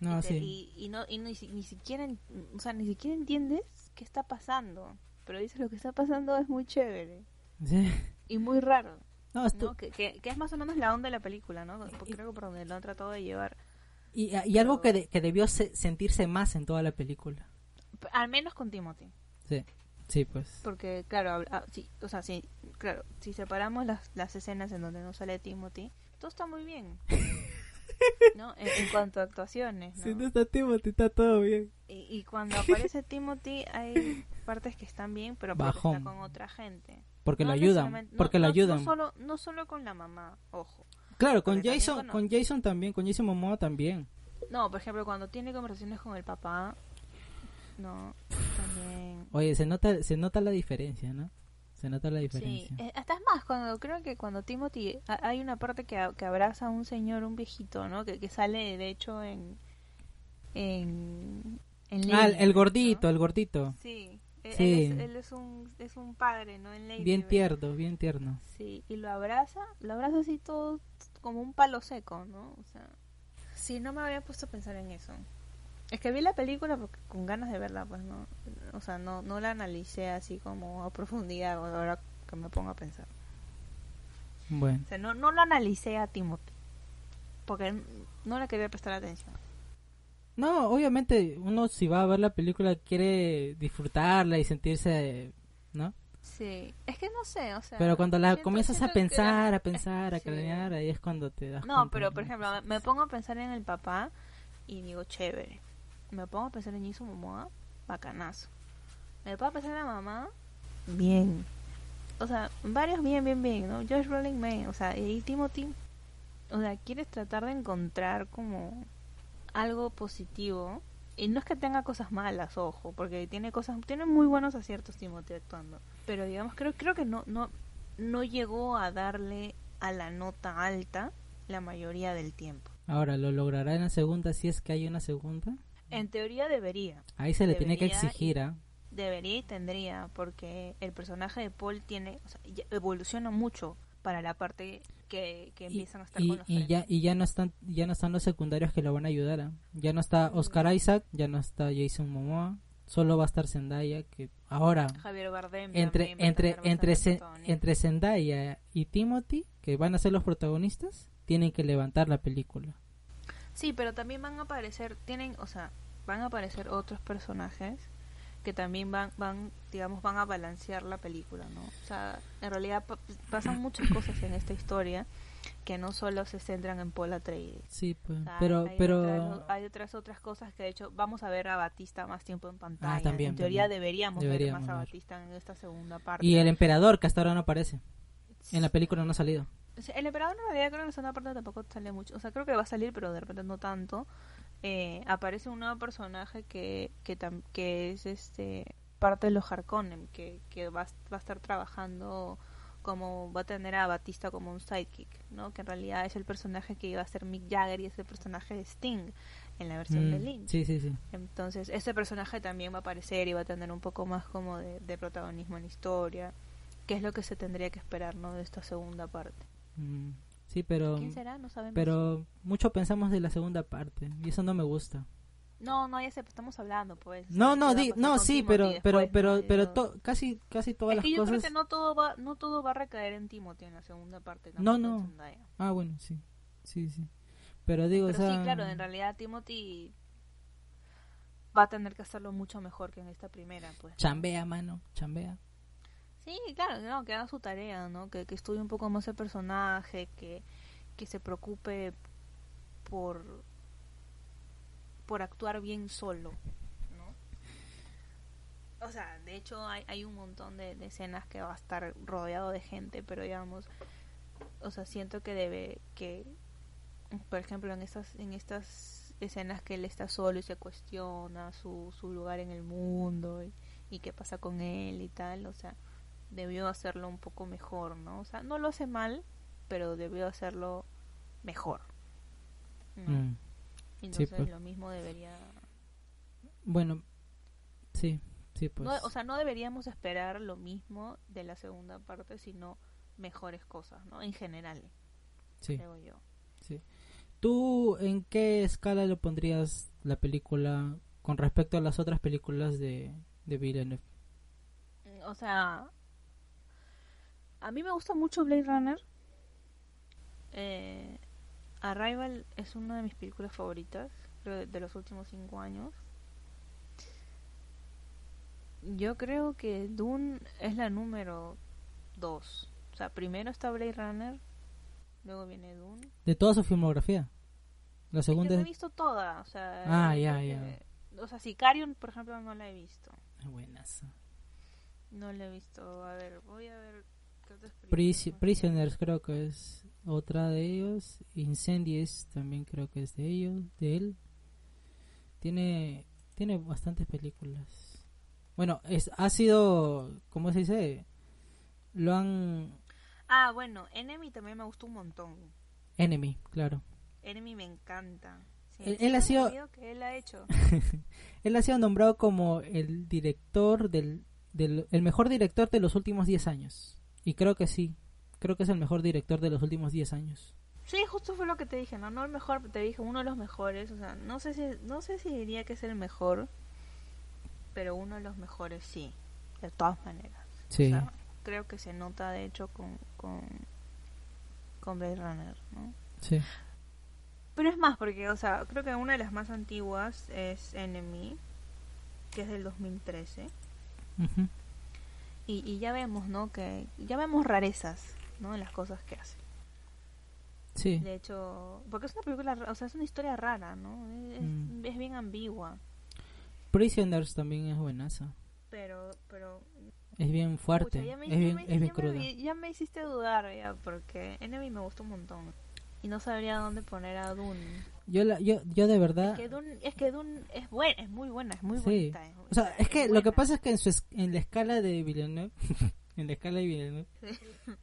No, y, te- sí. y, y no, y ni, si- ni siquiera, o sea, ni siquiera entiendes qué está pasando. Pero dices lo que está pasando es muy chévere Sí. y muy raro, No, esto- ¿no? Que, que, que es más o menos la onda de la película, ¿no? Porque creo que por donde lo han tratado de llevar. y, y algo que, de- que debió se- sentirse más en toda la película. Al menos con Timothy. Sí, sí, pues. Porque, claro, ah, sí, o sea, sí, claro, si separamos las, las escenas en donde no sale Timothy, todo está muy bien. ¿No? En, en cuanto a actuaciones, ¿no? está Timothy, está todo bien. Y, y cuando aparece Timothy hay partes que están bien, pero Bajón. está con otra gente. Porque No lo ayudan, no- porque lo no- ayudan. No solo, no solo con la mamá, ojo. claro, con porque Jason, con- con Jason también, con Jason Momoa también. No, por ejemplo, cuando tiene conversaciones con el papá, no, también... Oye, se nota, se nota la diferencia, ¿no? Se nota la Sí, diferencia. eh, hasta es más, cuando creo que cuando Timothy, ha- hay una parte que, que abraza a un señor, un viejito, ¿no? Que, que sale, de hecho, en... en, en ah, el, gordito, ¿no? el gordito. Sí, él, Sí. Él, es, él es un, es un padre, ¿no? En Lady Bien tierno, bien tierno. Sí, y lo abraza, lo abraza así todo como un palo seco, ¿no? O sea, sí, no me había puesto a pensar en eso. Es que vi la película porque, con ganas de verla, pues no, o sea, no, no la analicé así como a profundidad ahora que me pongo a pensar. Bueno. O sea, no, no lo analicé a Timothy, porque no le quería prestar atención. No, obviamente uno si va a ver la película quiere disfrutarla y sentirse, ¿no? Sí, es que no sé, o sea... Pero cuando la siento- comienzas a siento pensar, la- a pensar, a Sí. cranear, ahí es cuando te das No, cuenta, pero por ejemplo, me pongo a pensar en el papá y digo, chévere. Me pongo a pensar en Jason Momoa, bacanazo. Me pongo a pensar en la mamá, bien. O sea, varios bien, bien, bien, ¿no? Josh Rowling, bien. O sea, y Timothy, o sea, quieres tratar de encontrar como algo positivo. Y no es que tenga cosas malas, ojo, porque tiene cosas, tiene muy buenos aciertos Timothy actuando. Pero digamos, creo, creo que no, no, no llegó a darle a la nota alta la mayoría del tiempo. Ahora, ¿lo logrará en la segunda si es que hay una segunda? En teoría debería, Ahí se le tiene que exigir, ¿ah? debería y tendría, porque el personaje de Paul tiene, o sea, ya evoluciona mucho para la parte que, que Y, empiezan a estar y- con los y ya y no están ya no están los secundarios que lo van a ayudar ¿ah? ya no está Oscar Isaac ya no está Jason Momoa solo va a estar Zendaya que ahora Javier Bardem entre entre entre protagonismo. entre Zendaya y Timothy que van a ser los protagonistas tienen que levantar la película Sí, pero también van a aparecer, tienen, o sea, van a aparecer otros personajes que también van, van, digamos, van a balancear la película, ¿no? O sea, en realidad pa- pasan muchas cosas en esta historia que no solo se centran en Paul Atreides. sí pues O sea, pero hay pero otras, hay otras otras cosas que de hecho vamos a ver a Batista más tiempo en pantalla. Ah, también, en teoría también. deberíamos, Deberíamos ver más a. Batista en esta segunda parte. y el emperador que hasta ahora no aparece en la película no ha salido O sea, el emperador en realidad creo que en la segunda parte tampoco sale mucho. O sea, creo que va a salir, pero de repente no tanto. Eh, aparece un nuevo personaje que, que, tam- que es este parte de los Harkonnen, que, que va, a- va a estar trabajando como va a tener a Batista como un sidekick, ¿no? Que en realidad es el personaje que iba a ser Mick Jagger y es el personaje de Sting en la versión de Mm, Lynch. sí sí sí Entonces, ese personaje también va a aparecer y va a tener un poco más como de, de protagonismo en la historia, que es lo que se tendría que esperar, ¿no? De esta segunda parte. Mm, sí pero ¿Quién será? No sabemos. pero mucho pensamos de la segunda parte y eso no me gusta No, no, ya sé, estamos hablando, pues. No, ¿Qué no, di- no, sí, pero, pero, pero, pero to- casi, casi todas Es las que yo cosas. creo que no todo va, no todo va a recaer en Timothy en la segunda parte. No, no. Ah, bueno, sí, sí, sí. Pero digo, Pero o sea, sí, claro, en realidad Timothy va a tener que hacerlo mucho mejor que en esta primera, pues. chambea, mano, chambea. Sí, claro, no, que haga su tarea, ¿no? Que, que estudie un poco más el personaje, que, que se preocupe por por actuar bien solo, ¿no? o sea, de hecho hay, hay un montón de, de escenas que va a estar rodeado de gente, pero digamos, o sea, siento que debe, que, por ejemplo, en estas, en estas escenas que él está solo y se cuestiona su, su lugar en el mundo y, y qué pasa con él y tal, o sea, debió hacerlo un poco mejor, ¿no? O sea, no lo hace mal, pero debió hacerlo mejor. ¿no? Mm. Entonces pues. lo mismo debería... Bueno, sí, sí, pues. No, o sea, no deberíamos esperar lo mismo de la segunda parte, sino mejores cosas, ¿no? En general, sí, creo yo. sí. ¿Tú en qué escala lo pondrías la película con respecto a las otras películas de, de Villeneuve? O sea, a mí me gusta mucho Blade Runner. Eh, Arrival es una de mis películas favoritas, creo, de, de los últimos cinco años. Yo creo que Dune es la número dos. O sea, primero está Blade Runner, luego viene Dune. De toda su filmografía. La Es que segunda no he es... visto toda, o sea... Ah, creo ya, ya. O sea, Sicarion, por ejemplo, no la he visto. Buenas. No la he visto. A ver, voy a ver Prisoners creo que es otra de ellos. Incendies también creo que es de ellos, de él. Tiene tiene bastantes películas. Bueno, es ha sido, ¿cómo se dice? Lo han Ah, bueno, Enemy también me gustó un montón. Enemy, claro. Enemy me encanta. Sí, Él- él ha sido- que él ha hecho. Él ha sido nombrado como el director del, del el mejor director de los últimos 10 años. Y creo que sí. Creo que es el mejor director de los últimos 10 años. Sí, justo fue lo que te dije, no, no el mejor, te dije uno de los mejores, o sea, no sé si no sé si diría que es el mejor, pero uno de los mejores sí, de todas maneras. Sí. O sea, creo que se nota de hecho con con con Blade Runner, ¿no? Sí. Pero es más porque, o sea, creo que una de las más antiguas es Enemy, que es del 2013. Ujú. Y, y ya vemos, ¿no? Que ya vemos rarezas, ¿no? En las cosas que hace. Sí. De hecho, porque es una película, o sea, es una historia rara, ¿no? Es, Mm. es bien ambigua, Prisoners también es buenaza. pero, pero, Es bien fuerte. pucha, ya me, es ya bien, me- es bien ya me- cruda. ya me hiciste dudar ya, porque Enemy me gustó un montón. Y no sabría dónde poner a Dune. Yo, la, yo, yo de verdad. Es que Dune, es que Dune es buena, es muy buena, es muy Sí. bonita. es- O sea, es que lo que pasa es que en, su es- en la escala de Villeneuve. en la escala de Villeneuve.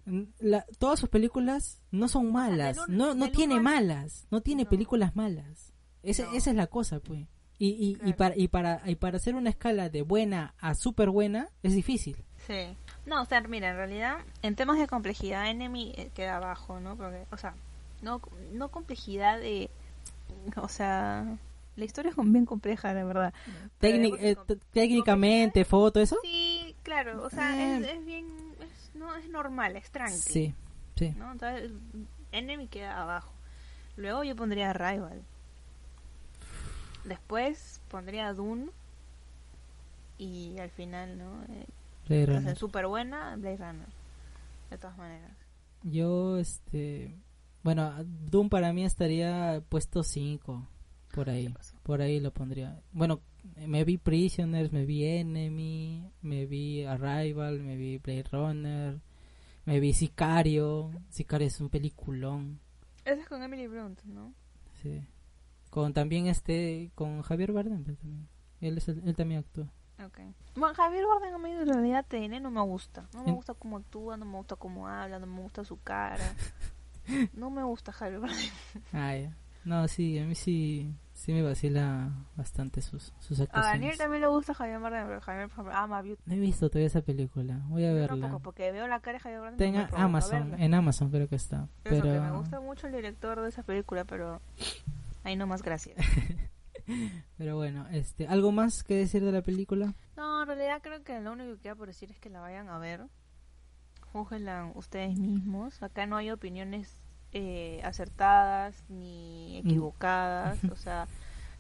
n- la- todas sus películas no son malas. del un- no no tiene malas. No tiene No. películas malas. Ese- No. Esa es la cosa, pues. Y, y, y, para, y, para, y para hacer una escala de buena a súper buena es difícil. Sí. No, o sea, mira, en realidad, en temas de complejidad, Enemy eh, queda abajo, ¿no? Porque, o sea, no, no complejidad de. O sea, la historia es bien compleja, la verdad. Técnic- eh, técnicamente, foto, eso. Sí, claro, o sea, Eh. es, es bien. Es, no, es normal, es tranqui. Sí, sí. ¿no? Entonces, Enemy queda abajo. Luego yo pondría Rival. Después pondría Dune. Y al final, ¿no? Eh, Blade Runner. súper buena, Blade Runner. De todas maneras. Yo, este. Bueno, Doom para mí estaría puesto 5. Por ahí. Por ahí lo pondría. Bueno, me vi Prisoners, me vi Enemy, me vi Arrival, me vi Blade Runner, me vi Sicario. Sicario es un peliculón. Ese es con Emily Blunt, ¿no? Sí. Con también este. Con Javier Bardem. también. Él, es el- él también actúa. Ok. Bueno, Javier Bardem a mí en realidad TN no me gusta. No me gusta cómo actúa, no me gusta cómo habla, no me gusta su cara. No me gusta Javier Bardem. Ah, ya. No, sí, a mí sí. Sí me vacila bastante sus, sus A actuaciones. Daniel también le gusta Javier Bardem, pero Javier, por ejemplo, ama Beauty. No he visto todavía esa película. Voy a Yo verla. tampoco, porque veo la cara de Javier Bardem. Tenga Amazon, en Amazon creo que está. Eso, Pero que me gusta mucho el director de esa película, pero ahí no más gracias. pero bueno, este, algo más que decir de la película? No, en realidad creo que lo único que queda por decir es que la vayan a ver. Ustedes mismos. Acá no hay opiniones eh, acertadas ni equivocadas. O sea,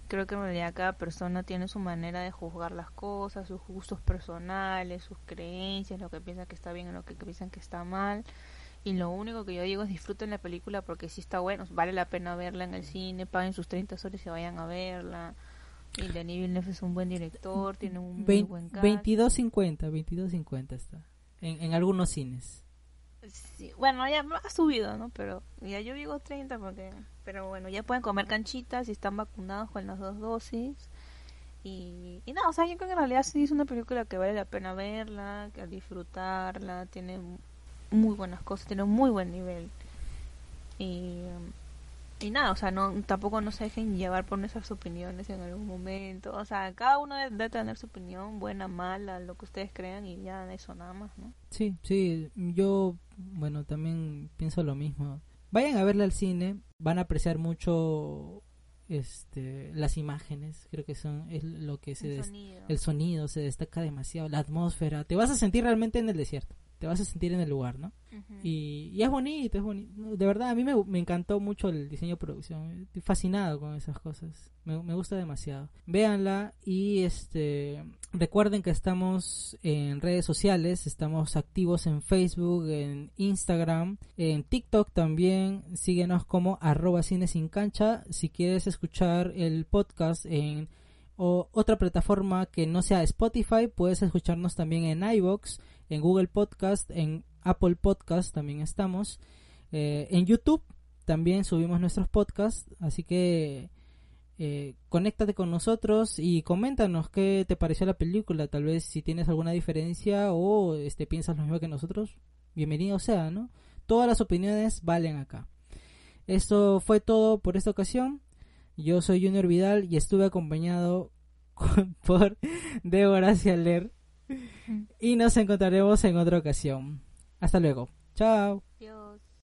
creo que en realidad cada persona tiene su manera de juzgar las cosas, sus gustos personales, sus creencias, lo que piensan que está bien y lo que piensan que está mal. Y lo único que yo digo es disfruten la película porque si está bueno, vale la pena verla en el cine, paguen sus 30 soles y vayan a verla. Y Denis Villeneuve es un buen director, tiene un muy Vein- buen cast. 22.50, 22.50 está. En, en algunos cines. Bueno, ya ha subido, ¿no? Pero ya yo digo 30 porque... Pero bueno, ya pueden comer canchitas y están vacunados con las dos dosis. Y, y nada, o sea, yo creo que en realidad sí es una película que vale la pena verla, que disfrutarla, tiene muy buenas cosas, tiene un muy buen nivel. Y, y nada, o sea, no tampoco no se dejen llevar por nuestras opiniones en algún momento. O sea, cada uno debe, tener su opinión, buena, mala, lo que ustedes crean y ya eso nada más, ¿no? Sí, sí, yo, bueno, también pienso lo mismo. Vayan a verla al cine, van a apreciar mucho este las imágenes, creo que son es lo que se El sonido. el sonido se destaca demasiado, la atmósfera, te vas a sentir realmente en el desierto, te vas a sentir en el lugar, ¿no? Y, y es bonito, es bonito. De verdad, a mí me, me encantó mucho el diseño de producción. Estoy fascinado con esas cosas. Me, me gusta demasiado. Véanla y este recuerden que estamos en redes sociales. Estamos activos en Facebook, en Instagram, en TikTok también. Síguenos como arroba cine sin cancha. Si quieres escuchar el podcast en o otra plataforma que no sea Spotify, puedes escucharnos también en iBox, en Google Podcast, en Apple Podcast también estamos, eh, en YouTube también subimos nuestros podcasts, así que eh, conéctate con nosotros y coméntanos qué te pareció la película, tal vez si tienes alguna diferencia o este piensas lo mismo que nosotros, bienvenido sea, ¿no? Todas las opiniones valen acá. Esto fue todo por esta ocasión. Yo soy Junior Vidal y estuve acompañado por Débora Cialer y nos encontraremos en otra ocasión. Hasta luego. Chao.